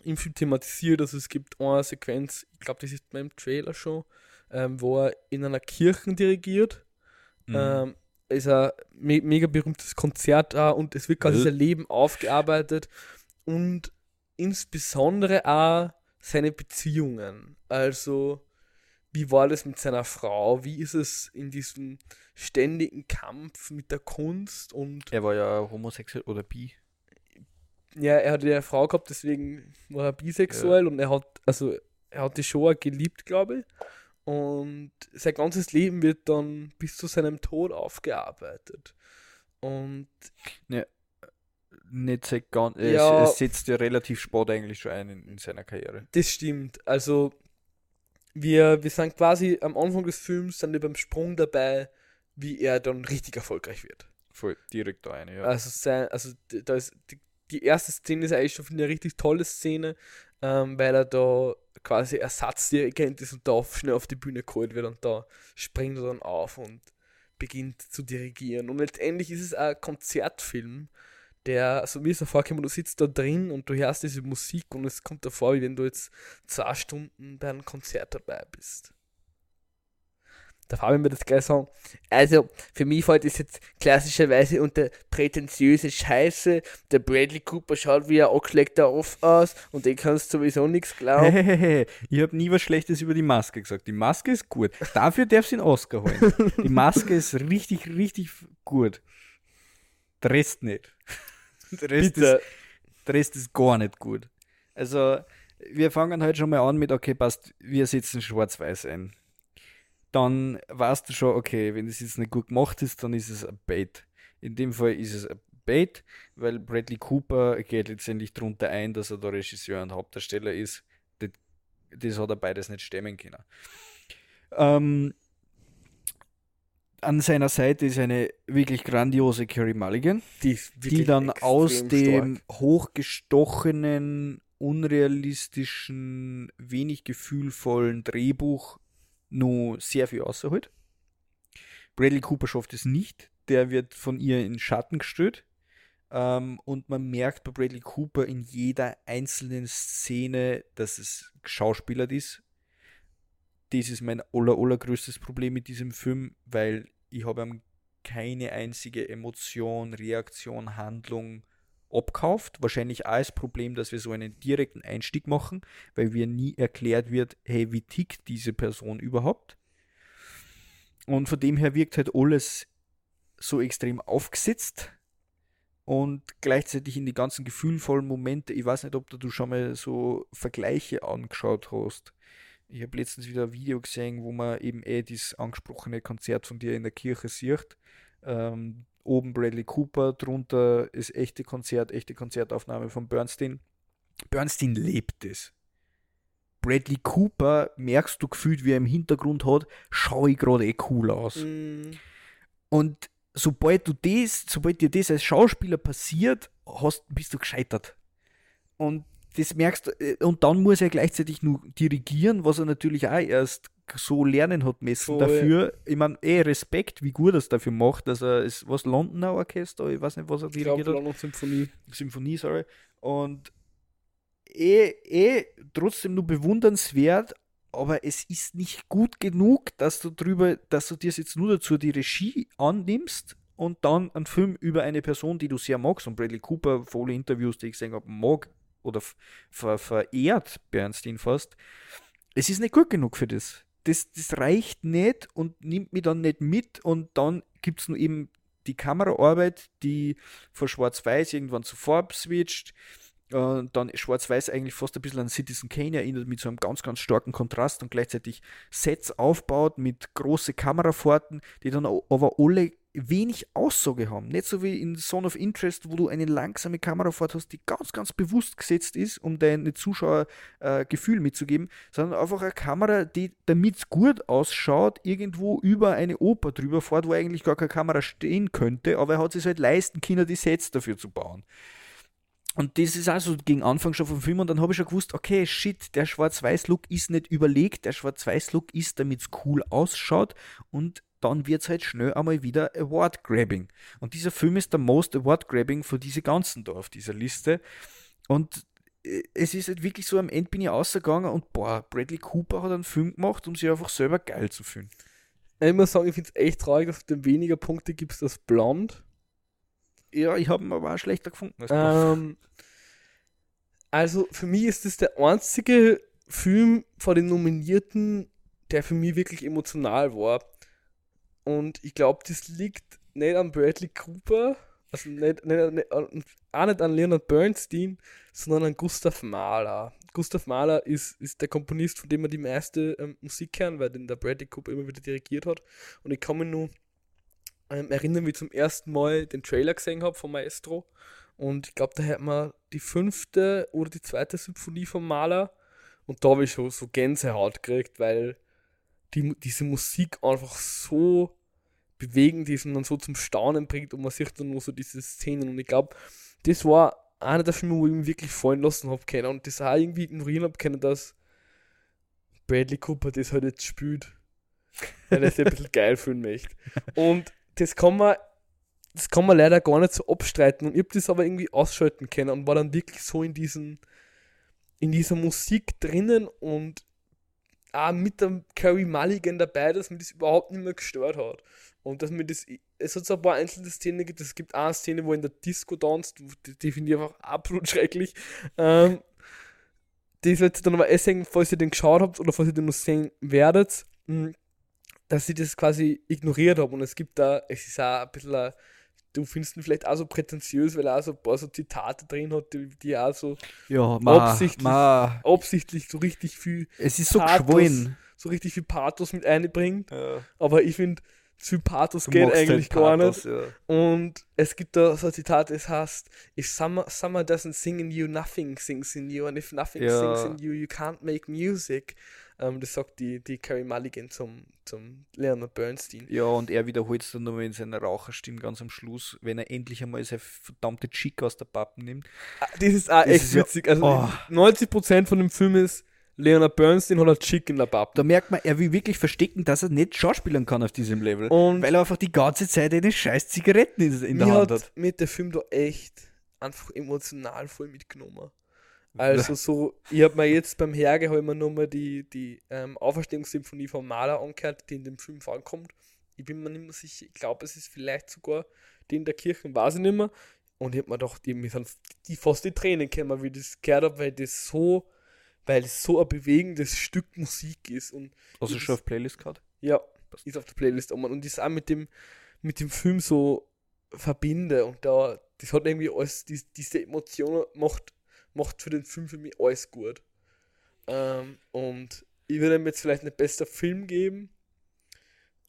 im Film thematisiert, also es gibt eine Sequenz, ich glaube das ist beim Trailer schon, ähm, wo er in einer Kirche dirigiert Mhm. ähm, ist ein me mega berühmtes Konzert auch und es wird quasi Ja. sein Leben aufgearbeitet und insbesondere auch seine Beziehungen. Also, wie war das mit seiner Frau? Wie ist es in diesem ständigen Kampf mit der Kunst? Und er war ja homosexuell oder bi. ja, er hatte ja eine Frau gehabt, deswegen war er bisexuell und er hat, also, er hat die Show auch geliebt, glaube ich. Und sein ganzes Leben wird dann bis zu seinem Tod aufgearbeitet. Und Nicht seit ganz, es, Ja. es setzt ja relativ spät eigentlich schon ein in, in seiner Karriere. das stimmt. Also, wir, wir sind quasi am Anfang des Films, sind wir beim Sprung dabei, wie er dann richtig erfolgreich wird. Voll direkt da eine, ja. Also, sein, also da ist die, die erste Szene ist eigentlich schon eine richtig tolle Szene, ähm, weil er da quasi Ersatzdirigent ist und da auf, schnell auf die Bühne geholt wird und da springt er dann auf und beginnt zu dirigieren. Und letztendlich ist es ein Konzertfilm, der, also mir ist er vorgekommen, du sitzt da drin und du hörst diese Musik und es kommt dir vor, wie wenn du jetzt zwei Stunden bei einem Konzert dabei bist. Da Fabian wird das gleich sagen. Also, für mich fällt das jetzt klassischerweise unter prätentiöse Scheiße. Der Bradley Cooper schaut wie ein angeschlägter Off aus und den kannst du sowieso nichts glauben. Hey, hey, hey, ich habe nie was Schlechtes über die Maske gesagt. Die Maske ist gut. Dafür darf sie einen Oscar holen. Die Maske ist richtig, richtig gut. Der nicht. Der Rest, Bitte. ist, der Rest ist gar nicht gut. Also, wir fangen halt schon mal an mit, okay, passt, wir setzen schwarz-weiß ein. Dann weißt du schon, okay, wenn das jetzt nicht gut gemacht ist, dann ist es ein Bait. In dem Fall ist es ein Bait, weil Bradley Cooper geht letztendlich darunter ein, dass er der Regisseur und Hauptdarsteller ist. Das, das hat er beides nicht stemmen können. Ähm, an seiner Seite ist eine wirklich grandiose Carrie Mulligan Die, die dann aus dem stark. hochgestochenen, unrealistischen, wenig gefühlvollen Drehbuch nur sehr viel außerholt. Bradley Cooper schafft es nicht. Der wird von ihr in Schatten gestellt. Ähm, und man merkt bei Bradley Cooper in jeder einzelnen Szene, dass es geschauspielert ist. Das ist mein aller, allergrößtes Problem mit diesem Film, weil ich habe ihm keine einzige Emotion, Reaktion, Handlung abkauft. Wahrscheinlich auch das Problem, dass wir so einen direkten Einstieg machen, weil mir nie erklärt wird, hey, wie tickt diese Person überhaupt? Und von dem her wirkt halt alles so extrem aufgesetzt und gleichzeitig in die ganzen gefühlvollen Momente. Ich weiß nicht, ob du schon mal so Vergleiche angeschaut hast. Ich habe letztens wieder ein Video gesehen, wo man eben eh dieses angesprochene Konzert von dir in der Kirche sieht. Ähm, oben Bradley Cooper, drunter ist echte Konzert, echte Konzertaufnahme von Bernstein. Bernstein lebt es. Bradley Cooper, merkst du gefühlt, wie er im Hintergrund hat, schaue ich gerade eh cool aus. Mm, Und sobald du das, sobald dir das als Schauspieler passiert, hast, bist du gescheitert. Und das merkst du, äh, und dann muss er gleichzeitig nur dirigieren, was er natürlich auch erst so lernen hat müssen Voll. dafür. Ich meine, eh Respekt, wie gut er es dafür macht, dass er es, was Londoner Orchester, ich weiß nicht, was er ich glaube, dirigiert hat. London Symphonie. Symphonie, sorry. Und eh, eh trotzdem nur bewundernswert, aber es ist nicht gut genug, dass du drüber, dass du dir jetzt nur dazu die Regie annimmst und dann einen Film über eine Person, die du sehr magst, und Bradley Cooper, vor alle Interviews, die ich gesehen habe, mag oder ver verehrt Bernstein fast. Es ist nicht gut genug für das. Das, das reicht nicht und nimmt mich dann nicht mit und dann gibt es nur eben die Kameraarbeit, die von Schwarz-Weiß irgendwann zu Farb switcht. Äh, dann Schwarz-Weiß eigentlich fast ein bisschen an Citizen Kane erinnert, mit so einem ganz, ganz starken Kontrast und gleichzeitig Sets aufbaut mit großen Kamerafahrten, die dann aber alle wenig Aussage haben. Nicht so wie in Zone of Interest, wo du eine langsame Kamerafahrt hast, die ganz, ganz bewusst gesetzt ist, um deine Zuschauer äh, Gefühl mitzugeben, sondern einfach eine Kamera, die, damit es gut ausschaut, irgendwo über eine Oper drüber fährt, wo eigentlich gar keine Kamera stehen könnte, aber er hat sich halt leisten können, die Sets dafür zu bauen. Und das ist also gegen Anfang schon vom Film und dann habe ich schon gewusst, okay, shit, der Schwarz-Weiß-Look ist nicht überlegt, der Schwarz-Weiß-Look ist, damit es cool ausschaut und dann wird es halt schnell einmal wieder Award-Grabbing. Und dieser Film ist der Most Award-Grabbing für diese ganzen da auf dieser Liste. Und äh, es ist halt wirklich so, am Ende bin ich rausgegangen und boah, Bradley Cooper hat einen Film gemacht, um sich einfach selber geil zu fühlen. Ich muss sagen, ich finde es echt traurig, dass du weniger Punkte gibst als Blond. Ja, ich habe ihn aber auch schlechter gefunden. Ähm, also für mich ist das der einzige Film von den Nominierten, der für mich wirklich emotional war. Und ich glaube, das liegt nicht an Bradley Cooper, also nicht, nicht, nicht, auch nicht an Leonard Bernstein, sondern an Gustav Mahler. Gustav Mahler ist, ist der Komponist, von dem man die meiste ähm, Musik kennt, weil den der Bradley Cooper immer wieder dirigiert hat. Und ich kann mich nur ähm, erinnern, wie ich zum ersten Mal den Trailer gesehen habe von Maestro. Und ich glaube, da hat man die fünfte oder die zweite Symphonie von Mahler. Und da habe ich schon so Gänsehaut gekriegt, weil die, diese Musik einfach so bewegend ist und dann so zum Staunen bringt und man sieht dann nur so diese Szenen. Und ich glaube, das war einer der Filme, wo ich mich wirklich fallen lassen habe können und das auch irgendwie ignorieren habe können, dass Bradley Cooper das halt jetzt spielt. Weil er es ein bisschen geil fühlen möchte. Und das kann man, das kann man leider gar nicht so abstreiten. Und ich habe das aber irgendwie ausschalten können und war dann wirklich so in diesen, in dieser Musik drinnen und auch mit dem Carrie Mulligan dabei, dass mir das überhaupt nicht mehr gestört hat. Und dass mir das, es hat so ein paar einzelne Szenen gibt, es gibt eine Szene, wo in der Disco tanzt, die, finde ich einfach absolut schrecklich. Ähm, das wird ihr dann aber eh sehen, falls ihr den geschaut habt oder falls ihr den noch sehen werdet, hm, dass ich das quasi ignoriert habe. Und es gibt da, es ist auch ein bisschen ein, du findest ihn vielleicht auch so prätentiös, weil er auch so ein paar so Zitate drin hat, die, die auch so ja, ma, absichtlich, ma. absichtlich so richtig viel Es ist so Pathos, geschwollen. so richtig viel Pathos mit einbringt. Ja. Aber ich finde, zu Pathos Du geht eigentlich gar Pathos, nicht. Ja. Und es gibt da so ein Zitat, es heißt, if summer, summer doesn't sing in you, nothing sings in you. And if nothing Ja. sings in you, you can't make music. Ähm, das sagt die, die Carrie Mulligan zum, zum Leonard Bernstein. Ja, und er wiederholt es dann nur in seiner Raucherstimme ganz am Schluss, wenn er endlich einmal seine verdammte Chick aus der Pappen nimmt. Ah, Das ist auch Das echt ist witzig. Also oh. 90% von dem Film ist, Leonard Bernstein hat ein Chick in der Pappe. Da merkt man, er will wirklich verstecken, dass er nicht schauspielern kann auf diesem Level. Und weil er einfach die ganze Zeit eine scheiß Zigaretten in, in der Hand hat hat. mir der Film da echt einfach emotional voll mitgenommen. Also so, ich habe mir jetzt beim Herge hab ich mir nochmal die, die ähm, Auferstehungssymphonie von Mahler angehört, die in dem Film vorkommt. Ich bin mir nicht mehr sicher, ich glaube, es ist vielleicht sogar die in der Kirche, weiß ich nicht mehr. Und ich habe mir gedacht, die, mir sind die fast die Tränen gekommen, wie ich das gehört habe, weil das so, weil es so ein bewegendes Stück Musik ist. Und Also das- schon auf Playlist gehabt? ja, ist auf der Playlist und das auch mit dem, mit dem Film so verbinde und da, das hat irgendwie alles, die, diese Emotionen macht, macht für den Film für mich alles gut. Ähm, und ich würde ihm jetzt vielleicht nicht bester Film geben,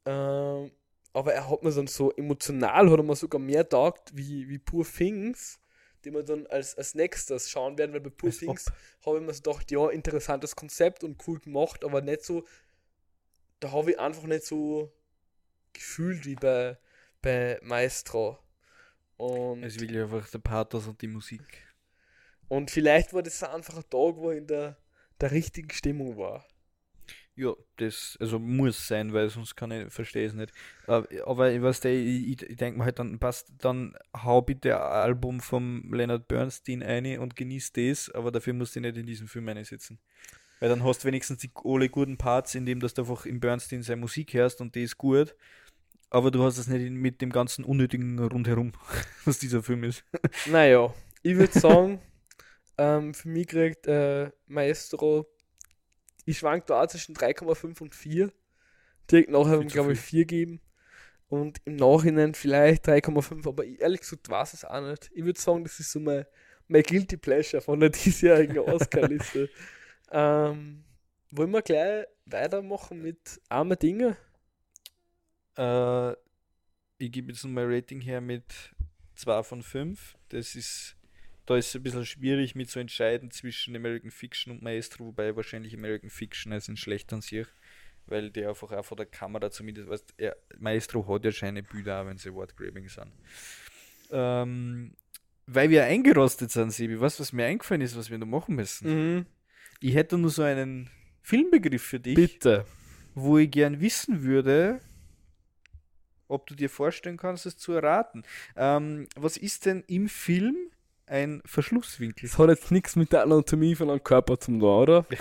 ähm, aber er hat mir dann so emotional, hat er mir sogar mehr taugt wie, wie Poor Things, die wir dann als, als nächstes schauen werden, weil bei Poor Als. Things habe ich mir so gedacht, ja, interessantes Konzept und cool gemacht, aber nicht so, da habe ich einfach nicht so gefühlt wie bei, bei Maestro. Und, Es ist wirklich einfach der Pathos und die Musik. Und vielleicht war das einfach ein Tag, wo ich in der, der richtigen Stimmung war. Ja, das also muss sein, weil sonst kann ich, verstehe es nicht. Aber, aber ich weiß, ich, ich, ich denke mir halt dann, passt, dann hau bitte ein Album vom Leonard Bernstein ein und genieß das, aber dafür musst du nicht in diesem Film einsetzen. Weil dann hast du wenigstens die alle guten Parts, indem du einfach im Bernstein seine Musik hörst und die ist gut. Aber du hast es nicht mit dem ganzen Unnötigen rundherum, was dieser Film ist. Naja, ich würde sagen, ähm, für mich kriegt äh, Maestro, ich schwank da zwischen 3,5 und 4. Direkt nachher, glaube ich, viel. 4 geben. Und im Nachhinein vielleicht 3,5, aber ich, ehrlich gesagt weiß es auch nicht. Ich würde sagen, das ist so mein, mein Guilty Pleasure von der diesjährigen Oscar-Liste. ähm, wollen wir gleich weitermachen mit arme Dinge? Äh, ich gebe jetzt mein Rating her mit 2 von 5. Das ist, da ist es ein bisschen schwierig mit zu entscheiden zwischen American Fiction und Maestro, wobei wahrscheinlich American Fiction als ein schlechter an sich, weil der einfach auch von der Kamera zumindest, weißt, er, Maestro hat ja scheine Bilder, auch wenn sie Wortgrabbing sind. Ähm, weil wir eingerostet sind, Sebi, was, was mir eingefallen ist, was wir da machen müssen. Mhm. Ich hätte nur so einen Filmbegriff für dich Bitte. wo ich gern wissen würde, ob du dir vorstellen kannst, es zu erraten. Ähm, was ist denn im Film ein Verschlusswinkel? Das hat jetzt nichts mit der Anatomie von einem Körper zu tun, oder?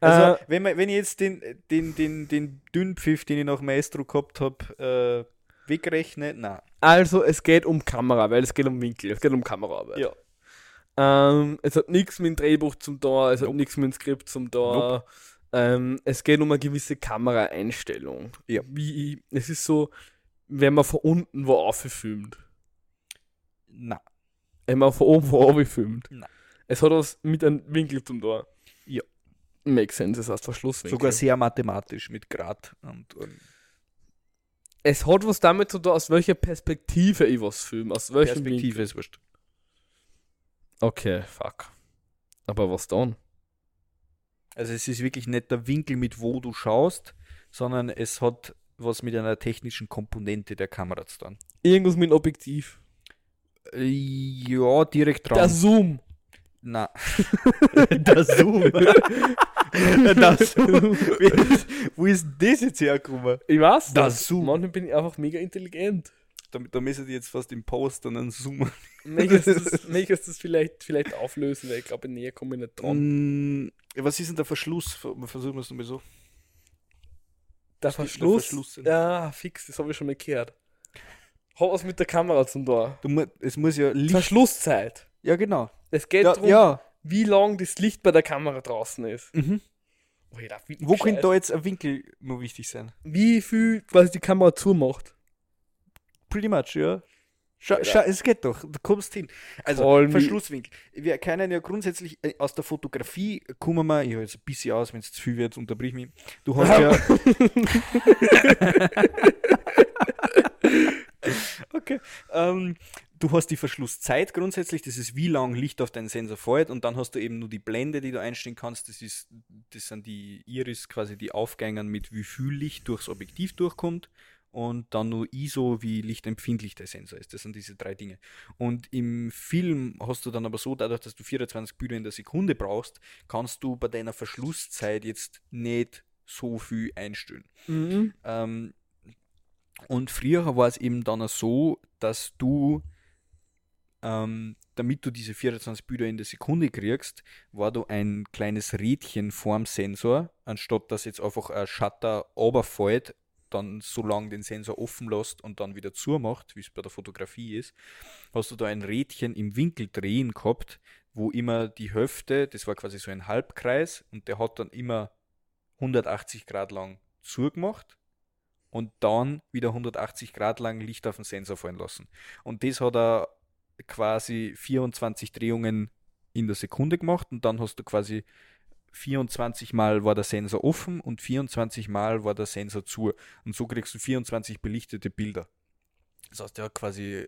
Also, Äh, wenn, man, wenn ich jetzt den, den, den, den Dünnpfiff, den ich nach Maestro gehabt habe, äh, wegrechne, na. Also, es geht um Kamera, weil es geht um Winkel, es geht um Kameraarbeit. Ja. Ähm, es hat nichts mit dem Drehbuch zum Tor, es hat Nope. nichts mit dem Skript zum Tor. Ähm, es geht um eine gewisse Kameraeinstellung. Ja. Wie, es ist so, wenn man von unten wo aufgefilmt. Na. Wenn man von oben wo aufgefilmt. Nein. Es hat was mit einem Winkel zum Tor. Ja. Makes sense, das heißt Verschlusswinkel. Sogar sehr mathematisch mit Grad und, und es hat was damit zu tun, aus welcher Perspektive ich was filme. Aus welchem Perspektive Winkel. ist wurscht. Okay, fuck. Aber was dann? Also es ist wirklich nicht der Winkel, mit wo du schaust, sondern es hat was mit einer technischen Komponente der Kamera zu tun. Irgendwas mit dem Objektiv. Ja, direkt dran. Der Zoom. Na. der Zoom. der Zoom. Wo ist das jetzt hergekommen? Ich weiß Der. Zoom. Manchmal bin ich einfach mega intelligent. Da, da müssen die jetzt fast im Post und einen Zoom. Möchtest du das, vielleicht, vielleicht auflösen, weil ich glaube, näher komme ich nicht dran. Mm, was ist denn der Verschluss? Versuchen wir es nochmal so. Der steht der Verschluss? Verschluss ja, fix, das habe ich schon mal gehört. Hat was mit der Kamera zum tun. Du, mu- es muss ja Licht. Verschlusszeit. ja, genau. Es geht Ja, darum, ja. wie lang das Licht bei der Kamera draußen ist. Mhm. Oh, darf Wo könnte da jetzt ein Winkel noch wichtig sein? Wie viel quasi die Kamera zumacht. Pretty much, ja. Schau, schau, es geht doch, du kommst hin. Also, Call me. Verschlusswinkel. Wir kennen ja grundsätzlich äh, aus der Fotografie, kommen wir, ich höre jetzt ein bisschen aus, wenn es zu viel wird, unterbrich mich. Du hast ja. okay. Ähm, du hast die Verschlusszeit grundsätzlich, das ist wie lang Licht auf deinen Sensor fällt und dann hast du eben nur die Blende, die du einstellen kannst. Das, ist, das sind die Iris, quasi die Aufgängen mit wie viel Licht durchs Objektiv durchkommt und dann nur ISO, wie lichtempfindlich der Sensor ist. Das sind diese drei Dinge. Und im Film hast du dann aber so, dadurch, dass du 24 Bilder in der Sekunde brauchst, kannst du bei deiner Verschlusszeit jetzt nicht so viel einstellen. Mhm. Ähm, und früher war es eben dann so, dass du, ähm, damit du diese 24 Bilder in der Sekunde kriegst, war da ein kleines Rädchen vorm Sensor, anstatt dass jetzt einfach ein Shutter runterfällt, dann so lange den Sensor offen lässt und dann wieder zumacht, wie es bei der Fotografie ist, hast du da ein Rädchen im Winkel drehen gehabt, wo immer die Hälfte, das war quasi so ein Halbkreis und der hat dann immer 180 Grad lang zugemacht und dann wieder 180 Grad lang Licht auf den Sensor fallen lassen. Und das hat er quasi 24 Drehungen in der Sekunde gemacht und dann hast du quasi 24 Mal war der Sensor offen und 24 Mal war der Sensor zu. Und so kriegst du 24 belichtete Bilder. Das heißt, hat quasi,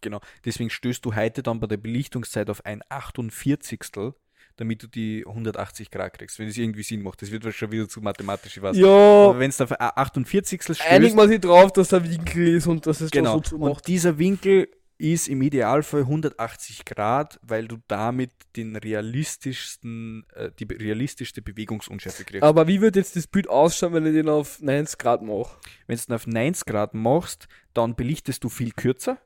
genau, deswegen stößt du heute dann bei der Belichtungszeit auf ein 48 damit du die 180 Grad kriegst, wenn es irgendwie Sinn macht. Das wird schon wieder zu mathematisch, ich weiß. Ja, Aber wenn es auf ein 48 stößt, einig man sich drauf, dass der Winkel ist und dass es genau. so zu und macht. dieser Winkel ist im Idealfall 180 Grad, weil du damit den realistischsten, äh, die realistischste Bewegungsunschärfe kriegst. Aber wie wird jetzt das Bild ausschauen, wenn ich den auf 90 Grad mache? Wenn du es auf 90 Grad machst, dann belichtest du viel kürzer.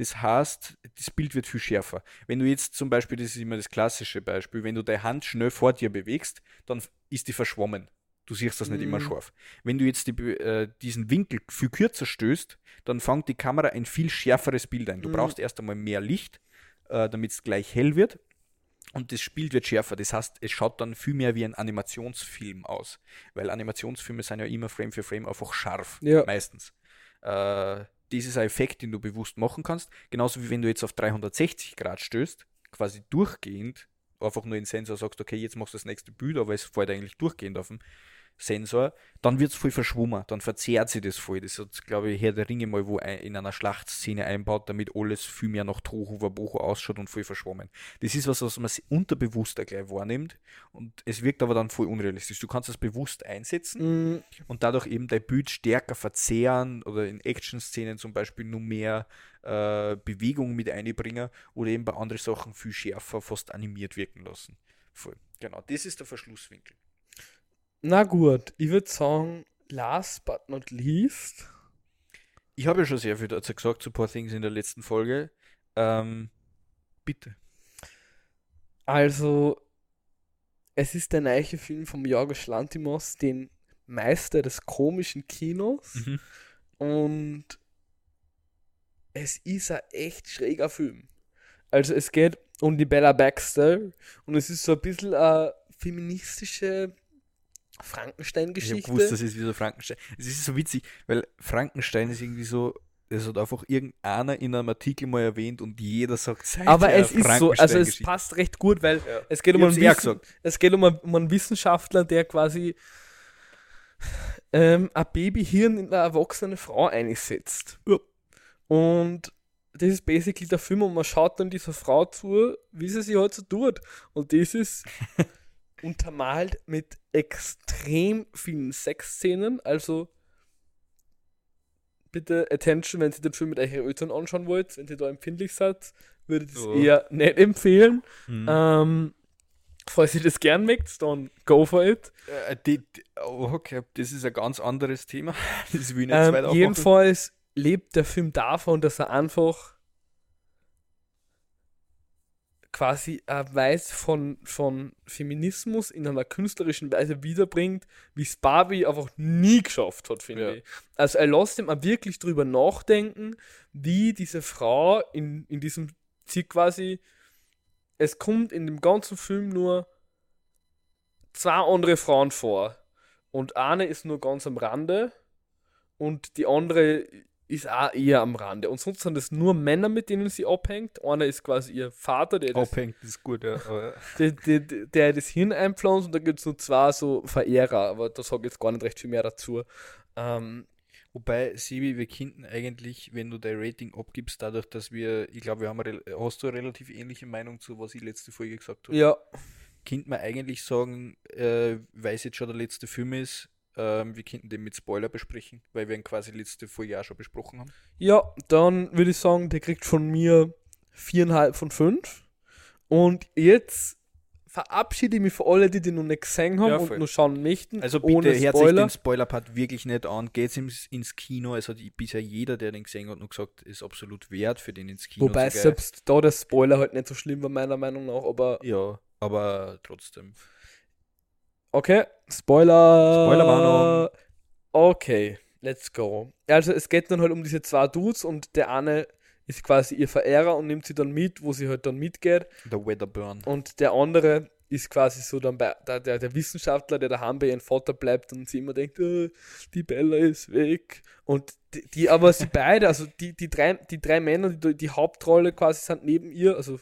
Das heißt, das Bild wird viel schärfer. Wenn du jetzt zum Beispiel, das ist immer das klassische Beispiel, wenn du deine Hand schnell vor dir bewegst, dann ist die verschwommen. Du siehst das nicht immer Mhm. scharf. Wenn du jetzt die, äh, diesen Winkel viel kürzer stößt, dann fängt die Kamera ein viel schärferes Bild ein. Du Mhm. brauchst erst einmal mehr Licht, äh, damit es gleich hell wird. Und das Bild wird schärfer. Das heißt, es schaut dann viel mehr wie ein Animationsfilm aus. Weil Animationsfilme sind ja immer Frame für Frame einfach scharf. Ja. Meistens. Äh, das ist ein Effekt, den du bewusst machen kannst. Genauso wie wenn du jetzt auf 360 Grad stößt, quasi durchgehend, einfach nur in den Sensor sagst, okay, jetzt machst du das nächste Bild, aber es fällt eigentlich durchgehend auf den Sensor, dann wird es voll verschwommen, dann verzerrt sich das voll. Das hat, glaube ich, Herr der Ringe mal wo in einer Schlachtszene einbaut, damit alles viel mehr nach Tohu Wabohu ausschaut und voll verschwommen. Das ist was, was man sich unterbewusst auch gleich wahrnimmt und es wirkt aber dann voll unrealistisch. Du kannst das bewusst einsetzen Mm, und dadurch eben dein Bild stärker verzehren oder in Action-Szenen zum Beispiel nur mehr äh, Bewegung mit einbringen oder eben bei anderen Sachen viel schärfer, fast animiert wirken lassen. Voll. Genau, das ist der Verschlusswinkel. Na gut, ich würde sagen, last but not least. Ich habe ja schon sehr viel dazu gesagt zu Poor Things in der letzten Folge. Ähm, bitte. Also, es ist der neue Film von Jorgos Lantimos, den Meister des komischen Kinos. Mhm. Und es ist ein echt schräger Film. Also es geht um die Bella Baxter und es ist so ein bisschen eine feministische Ich habe Frankenstein-Geschichte. gewusst, das ist wie so Frankenstein. Es ist so witzig, weil Frankenstein ist irgendwie so, das hat einfach irgendeiner in einem Artikel mal erwähnt und jeder sagt, sei Aber es ist so, also es passt recht gut, weil Ja. es geht um Ich einen, Wissen, es geht um einen, um einen Wissenschaftler, der quasi ähm, ein Babyhirn in eine erwachsene Frau einsetzt. Ja. Und das ist basically der Film und man schaut dann dieser Frau zu, wie sie sich halt so tut. Und das ist untermalt mit extrem vielen Sexszenen. Also bitte Attention, wenn ihr den Film mit euren Eltern anschauen wollt, wenn ihr da empfindlich seid, würde ich das Ja. eher nicht empfehlen. Mhm. Ähm, falls ihr das gern mögt, dann go for it. Äh, die, die, oh, okay, das ist ein ganz anderes Thema. Das will ich nicht Ähm, jedenfalls lebt der Film davon, dass er einfach quasi eine Weise von, von Feminismus in einer künstlerischen Weise wiederbringt, wie es Barbie einfach nie geschafft hat, finde Ja. ich. Also er lässt ihm auch wirklich drüber nachdenken, wie diese Frau in, in diesem sie quasi, es kommt in dem ganzen Film nur zwei andere Frauen vor. Und eine ist nur ganz am Rande und die andere ist auch eher am Rande. Und sonst sind es nur Männer, mit denen sie abhängt. Einer ist quasi ihr Vater, der das, Abhängt ist gut, ja. der, der, der das Hirn einpflanzt und da gibt es nur zwei so Verehrer, aber da sage ich jetzt gar nicht recht viel mehr dazu. Ähm, Wobei, Sebi, wir könnten eigentlich, wenn du dein Rating abgibst, dadurch, dass wir, ich glaube, wir haben, eine hast du eine relativ ähnliche Meinung zu, was ich letzte Folge gesagt habe? ja, Könnte man eigentlich sagen, äh, weil es jetzt schon der letzte Film ist, ähm, wir könnten den mit Spoiler besprechen, weil wir ihn quasi letzte Folge auch schon besprochen haben. ja, dann würde ich sagen, der kriegt von mir viereinhalb von fünf. Und jetzt verabschiede ich mich für alle, die den noch nicht gesehen haben Ja, und nur schauen möchten. Also bitte, ohne hört sich Spoiler. den Spoiler-Part wirklich nicht an, geht ins, ins Kino. Es hat bisher jeder, der den gesehen hat, nur gesagt, ist absolut wert für den ins Kino Wobei zu gehen. selbst da der Spoiler halt nicht so schlimm war, meiner Meinung nach, aber Ja, aber trotzdem. Okay, Spoiler. Spoilerwarnung. Okay, let's go. Also es geht dann halt um diese zwei Dudes und der eine ist quasi ihr Verehrer und nimmt sie dann mit, wo sie halt dann mitgeht Der Weatherburn. und der andere ist quasi so dann bei der, der, der Wissenschaftler, der daheim bei ihrem Vater bleibt und sie immer denkt, äh, die Bella ist weg. Und die, die aber sie beide, also die, die, drei, die drei Männer, die die Hauptrolle quasi sind neben ihr, also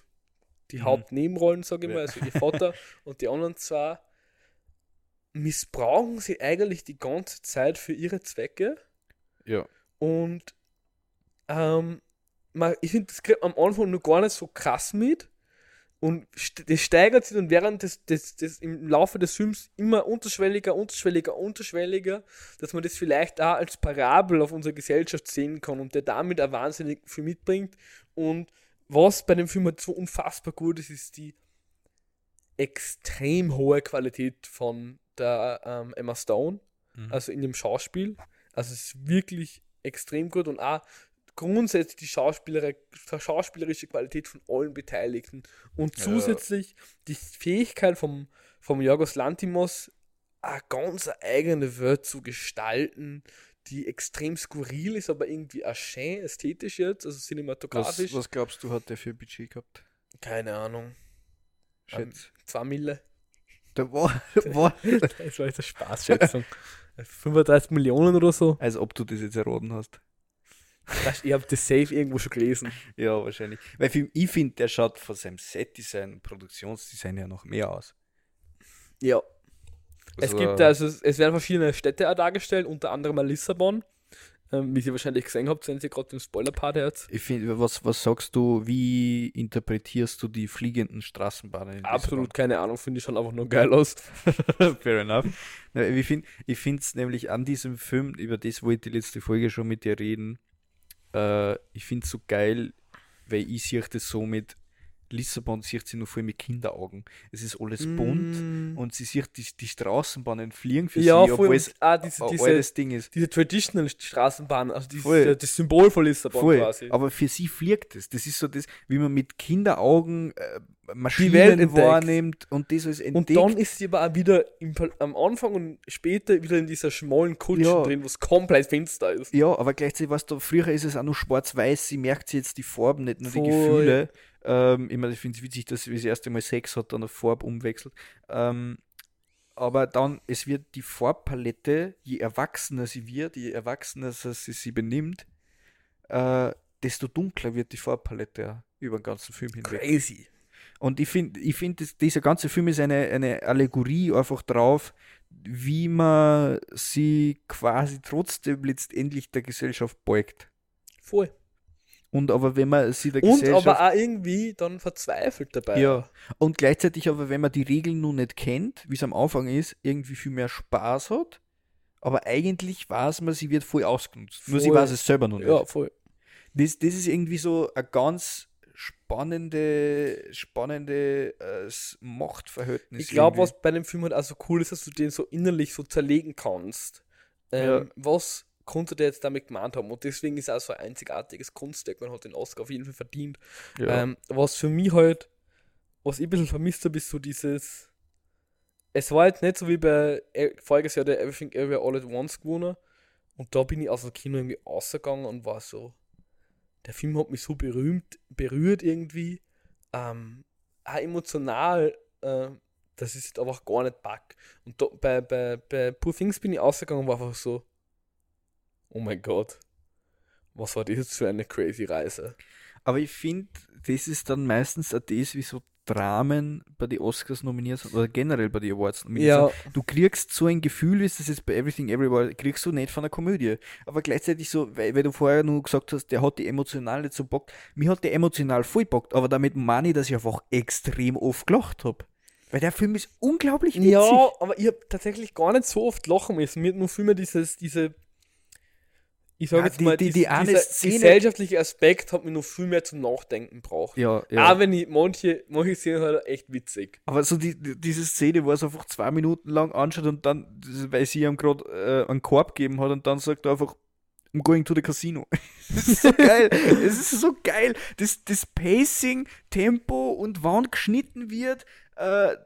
die Mhm. Hauptnebenrollen, sage ich mal, also ihr Vater und die anderen zwei, missbrauchen sie eigentlich die ganze Zeit für ihre Zwecke. Ja. Und ähm, man, ich finde, das kriegt man am Anfang nur gar nicht so krass mit. Und das steigert sich dann während des, des, des im Laufe des Films immer unterschwelliger, unterschwelliger, unterschwelliger, dass man das vielleicht auch als Parabel auf unsere Gesellschaft sehen kann und der damit auch wahnsinnig viel mitbringt. Und was bei dem Film halt so unfassbar gut ist, ist die extrem hohe Qualität von der ähm, Emma Stone Mhm. also in dem Schauspiel. Also es ist wirklich extrem gut und auch grundsätzlich die Schauspieler schauspielerische Qualität von allen Beteiligten und Ja. zusätzlich die Fähigkeit vom, vom Yorgos Lantimos, eine ganz eigene Welt zu gestalten, die extrem skurril ist, aber irgendwie auch schön ästhetisch jetzt, also Was, cinematografisch. was glaubst du, hat der für ein Budget gehabt? Keine Ahnung. Ähm, Schätz. Zwei Mille. Da war, war, Das war jetzt eine Spaßschätzung. 35 Millionen oder so. als ob du das jetzt erraten hast. Ich habe das safe irgendwo schon gelesen. Ja, wahrscheinlich. Weil für, ich finde, der schaut von seinem Setdesign, Produktionsdesign ja noch mehr aus. Ja. Es Also, gibt also, es werden verschiedene Städte auch dargestellt, unter anderem Lissabon. Ähm, wie ihr wahrscheinlich gesehen habt, sind sie gerade im Spoiler-Part jetzt. Ich finde, was, was sagst du, wie interpretierst du die fliegenden Straßenbahnen? in Absolut keine Ahnung, finde ich schon einfach nur geil aus. Fair enough. Ich finde es nämlich an diesem Film, über das wollte ich letzte Folge schon mit dir reden, äh, ich finde es so geil, weil ich sehe das so mit Lissabon, sieht sie nur voll mit Kinderaugen. Es ist alles bunt Mm. und sie sieht die, die Straßenbahnen fliegen für ja, sie, obwohl es und, ah, diese, diese, altes Ding ist. diese Traditional Straßenbahn, also dieses, Voll. das Symbol von Lissabon Voll, quasi. aber für sie fliegt es. Das ist so das, wie man mit Kinderaugen äh, Maschinen wahrnimmt und das alles Und entdeckt. dann ist sie aber auch wieder im, am Anfang und später wieder in dieser schmalen Kutsche Ja. drin, wo es komplett finster ist. ja, aber gleichzeitig, was da früher ist es auch nur schwarz-weiß, sie merkt jetzt die Farben, nicht nur die Voll. Gefühle. Ähm, ich meine, ich finde es witzig, dass sie das erste Mal Sex hat, dann eine Farbe umwechselt. Ähm, aber dann, es wird die Farbpalette, je erwachsener sie wird, je erwachsener sie sie, benimmt, äh, desto dunkler wird die Farbpalette auch über den ganzen Film hinweg. Crazy. Und ich finde, ich find, dieser ganze Film ist eine, eine Allegorie einfach drauf, wie man sie quasi trotzdem letztendlich der Gesellschaft beugt. Voll. Und aber wenn man sie der Und aber auch irgendwie dann verzweifelt dabei. ja. Und gleichzeitig aber, wenn man die Regeln nun nicht kennt, wie es am Anfang ist, irgendwie viel mehr Spaß hat. Aber eigentlich weiß man, sie wird voll ausgenutzt. Nur sie Voll. weiß es selber noch nicht. Ja, voll. Das, das ist irgendwie so ein ganz spannende, spannende äh, Machtverhältnis. Ich glaube, was bei dem Film halt auch so cool ist, dass du den so innerlich so zerlegen kannst. Ähm, Was konnte der jetzt damit gemeint haben? Und deswegen ist er auch so ein einzigartiges Kunstwerk. Man hat den Oscar auf jeden Fall verdient. Ja. Ähm, was für mich halt, was ich ein bisschen vermisst habe, ist so dieses. Es war jetzt nicht so wie bei äh, voriges Jahr der Everything Everywhere All at Once gewonnen. Und da bin ich aus dem Kino irgendwie rausgegangen und war so. Der Film hat mich so berühmt, berührt irgendwie. Ähm, auch emotional. Äh, das ist einfach gar nicht back. Und da, bei, bei, bei Poor Things bin ich ausgegangen und war einfach so. Oh mein Gott. Was war das jetzt für eine crazy Reise? Aber ich finde, das ist dann meistens auch das, wie so Dramen bei den Oscars nominiert sind oder generell bei den Awards nominiert Ja, sind. Du kriegst so ein Gefühl, wie es das jetzt bei Everything Everywhere, kriegst du nicht von einer Komödie. Aber gleichzeitig so, weil, weil du vorher nur gesagt hast, der hat die emotional nicht so bockt. Mir hat der emotional voll bockt, aber damit meine ich, dass ich einfach extrem oft gelacht habe. Weil der Film ist unglaublich witzig. Ja, aber ich habe tatsächlich gar nicht so oft lachen müssen. Mir hat nur vielmehr dieses, diese, ich sage Ja, jetzt die- mal, die- die dieser Szene- gesellschaftliche Aspekt hat mir noch viel mehr zum Nachdenken braucht. ja, ja. Auch wenn ich manche, manche Szenen halt echt witzig. Aber so die, die- diese Szene, wo er es einfach zwei Minuten lang anschaut und dann, weil sie ihm gerade äh, einen Korb gegeben hat und dann sagt er einfach, I'm going to the casino. das ist so geil. Es ist so geil. Das, das Pacing, Tempo und wann geschnitten wird, äh,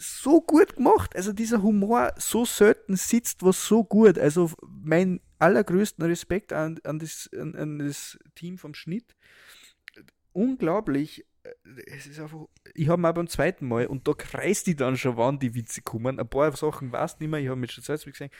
so gut gemacht. Also dieser Humor so selten sitzt was so gut. Also mein allergrößten Respekt an, an, das, an, an das Team vom Schnitt. Unglaublich. Es ist einfach, ich habe mal beim zweiten Mal und da kreist die dann schon, wann die Witze kommen. Ein paar Sachen weißt du nicht mehr, ich habe mich schon selbst gesehen.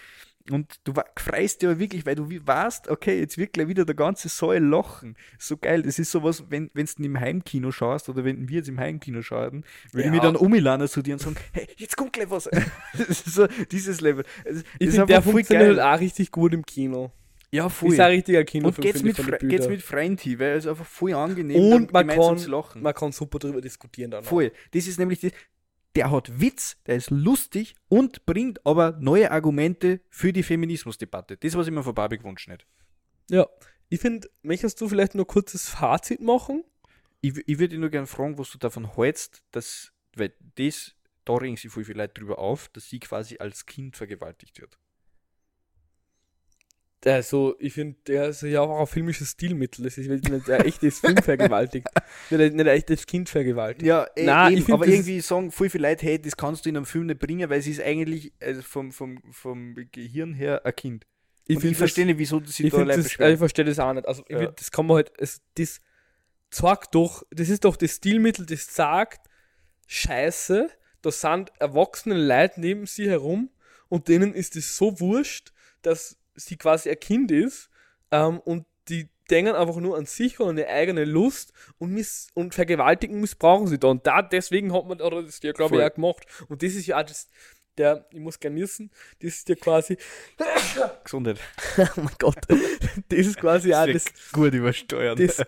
Und du freust ja wirklich, weil du wie- weißt, okay, jetzt wird gleich wieder der ganze Saal lachen. So geil, das ist sowas, wenn wenn du im Heimkino schaust oder wenn wir jetzt im Heimkino schauen, würde ich Ja. mich dann umladen zu dir und sagen, hey, jetzt kommt gleich was. das ist so dieses Level. Es Ich ist finde, der funktioniert halt auch richtig gut im Kino. Ja, Ist ein richtiger Kino Und geht's mit, Fre geht's mit Freundi, weil es einfach voll angenehm Und dann man kann, lachen. man kann super drüber diskutieren dann. Voll. Das ist nämlich das. Der hat Witz, der ist lustig und bringt aber neue Argumente für die Feminismusdebatte. Das, was ich mir von Barbie gewünscht nicht. Ja. Ich finde, möchtest du vielleicht nur kurzes Fazit machen? Ich, ich würde nur gerne fragen, was du davon hältst, dass, weil das, da regen sich voll viele Leute drüber auf, dass sie quasi als Kind vergewaltigt wird. Also, ich finde, der ist ja auch ein filmisches Stilmittel. Das ist nicht ein echtes Film vergewaltigt. Nicht, nicht ein echtes Kind vergewaltigt. Ja, eh, Nein, eben, ich find, aber irgendwie sagen voll viele Leute, hey, das kannst du in einem Film nicht bringen, weil sie ist eigentlich also vom, vom, vom Gehirn her ein Kind. Ich, ich verstehe nicht, wieso sie da das, beschweren. ich verstehe das auch nicht. Also, Ja. find, das kann man halt, es, das zeigt doch, das ist doch das Stilmittel, das sagt, Scheiße, da sind erwachsene Leute neben sie herum und denen ist es so wurscht, dass sie quasi ein Kind ist ähm, und die denken einfach nur an sich und an ihre eigene Lust und, miss und vergewaltigen missbrauchen sie da. Und da, deswegen hat man oder das ja, glaube ich, auch gemacht. Und das ist ja auch das, der, ich muss gerne niesen, das ist ja quasi, Gesundheit. oh mein Gott, das ist quasi auch das, gut übersteuern. das,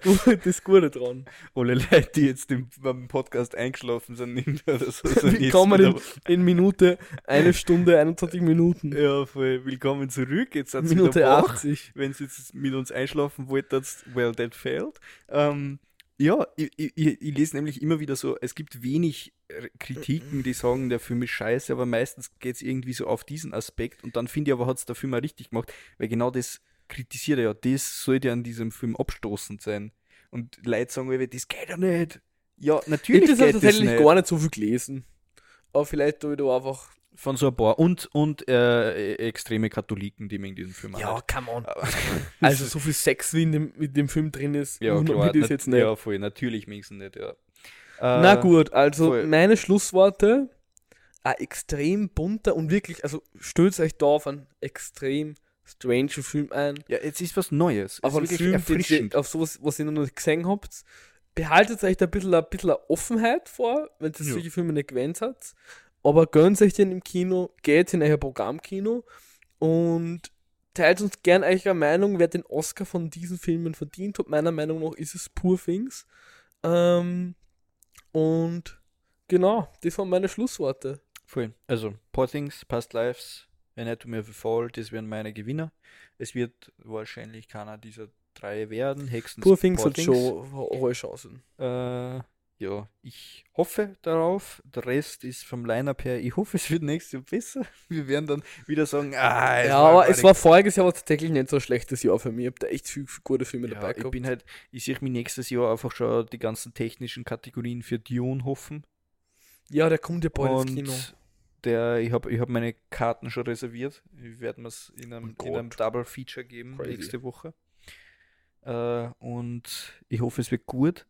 das Gute dran. Alle Leute, die jetzt im, beim Podcast eingeschlafen sind, nicht oder so. sind Willkommen in, in Minute, eine Stunde, 21 Minuten. Ja, voll. Willkommen zurück. Jetzt sind sie Minute wieder wach. 80. Wenn sie jetzt mit uns einschlafen wolltet, well, that failed. Ähm, ja, ich, ich, ich ich lese nämlich immer wieder so, es gibt wenig äh, Kritiken, die sagen, der Film ist scheiße, aber meistens geht es irgendwie so auf diesen Aspekt und dann finde ich aber, hat es der Film auch richtig gemacht, weil genau das kritisiert er ja, das sollte an diesem Film abstoßend sein. Und Leute sagen, das geht ja nicht. Ja, Ich natürlich habe das geht das tatsächlich nicht. gar nicht so viel gelesen. Aber vielleicht tue ich da einfach. Von so ein paar. Und, und äh, extreme Katholiken, die mir in diesem Film Ja, auch come on. Also so viel Sex wie in dem, mit dem Film drin ist, ja, klar. nat- jetzt nicht. Ja, voll. Natürlich wenigstens nicht, ja. Na Äh, gut, also voll. meine Schlussworte. Ein extrem bunter und wirklich, also stellt euch da auf einen extrem strange Film ein. Ja, jetzt ist was Neues. Auf einen ist Film, erfrischend. auf sowas, was ihr noch nicht gesehen habt. Behaltet euch da ein bisschen, ein bisschen Offenheit vor, wenn ihr Ja. solche Filme nicht gewöhnt habt. Aber gönnt euch den im Kino, geht in euer Programmkino und teilt uns gern eure Meinung, wer den Oscar von diesen Filmen verdient hat. Meiner Meinung nach ist es Poor Things. Ähm, und genau, das waren meine Schlussworte. Voll. Also, Poor Things, Past Lives, Anatomy of a Fall, das wären meine Gewinner. Es wird wahrscheinlich keiner dieser drei werden. Hexen Poor Things hat schon hohe Chancen. Äh, ja, ich hoffe darauf. Der Rest ist vom Line-Up her, ich hoffe, es wird nächstes Jahr besser. Wir werden dann wieder sagen, ah, Ja, aber es war voriges Jahr war tatsächlich nicht so ein schlechtes Jahr für mich. Ich habe da echt viel, viel gute Filme ja, dabei ich gehabt. bin halt, ich sehe mich nächstes Jahr einfach schon die ganzen technischen Kategorien für Dune hoffen. ja, der kommt ja bald ins Und Kino. der, ich habe ich hab meine Karten schon reserviert. Wir werden es in einem, Oh in einem. Double Feature geben Crazy. nächste Woche. Äh, und ich hoffe, es wird gut.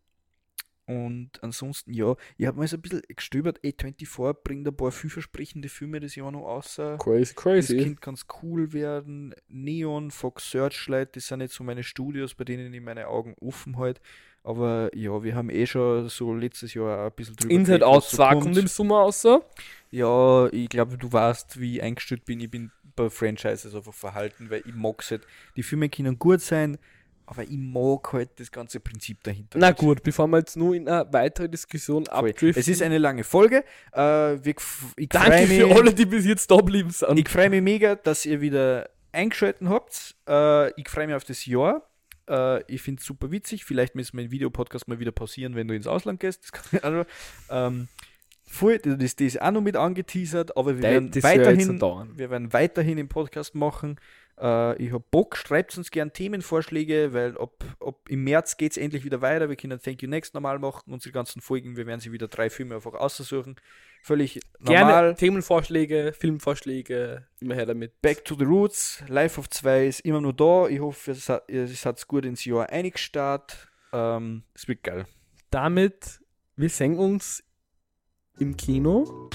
Und ansonsten, ja, ich habe mal so ein bisschen gestöbert. A24 bringt ein paar vielversprechende Filme das Jahr noch außer. Crazy, Das crazy. Kind kann cool werden. Neon, Fox Searchlight, das sind jetzt so meine Studios, bei denen ich meine Augen offen halte. Aber ja, wir haben eh schon so letztes Jahr ein bisschen drüber Inside Out so 2 kommt. im Sommer so. Ja, ich glaube, du weißt, wie ich eingestellt bin. Ich bin bei Franchises einfach verhalten, weil ich mag halt. Die Filme können gut sein, aber ich mag halt das ganze Prinzip dahinter. Na gut, bevor wir jetzt nur in eine weitere Diskussion abdriften. Es ist eine lange Folge. Äh, gf- ich Danke freu für mich- alle, die bis jetzt da geblieben sind. Ich freue mich mega, dass ihr wieder eingeschaltet habt. Äh, ich freue mich auf das Jahr. Äh, ich finde es super witzig. Vielleicht müssen wir den Videopodcast mal wieder pausieren, wenn du ins Ausland gehst. Das kann, also, ähm, voll, das, das ist auch noch mit angeteasert, aber wir werden, weiterhin, wir werden weiterhin den Podcast machen. Äh, ich habe Bock, schreibt uns gern Themenvorschläge, weil ob, ob im März geht es endlich wieder weiter. Wir können Thank You Next normal machen, unsere ganzen Folgen. Wir werden sie wieder drei Filme einfach aussuchen. Völlig Gerne normal. Themenvorschläge, Filmvorschläge, immer her damit. Back to the Roots, Life of 2 ist immer nur da. Ich hoffe, es hat es hat's gut ins Jahr eingestartet. Ähm, es wird geil. Damit, wir sehen uns im Kino.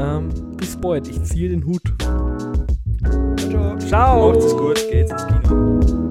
Ähm, bis bald. Ich ziehe den Hut. Ciao. Ciao. Macht's gut, geht's ins Kino.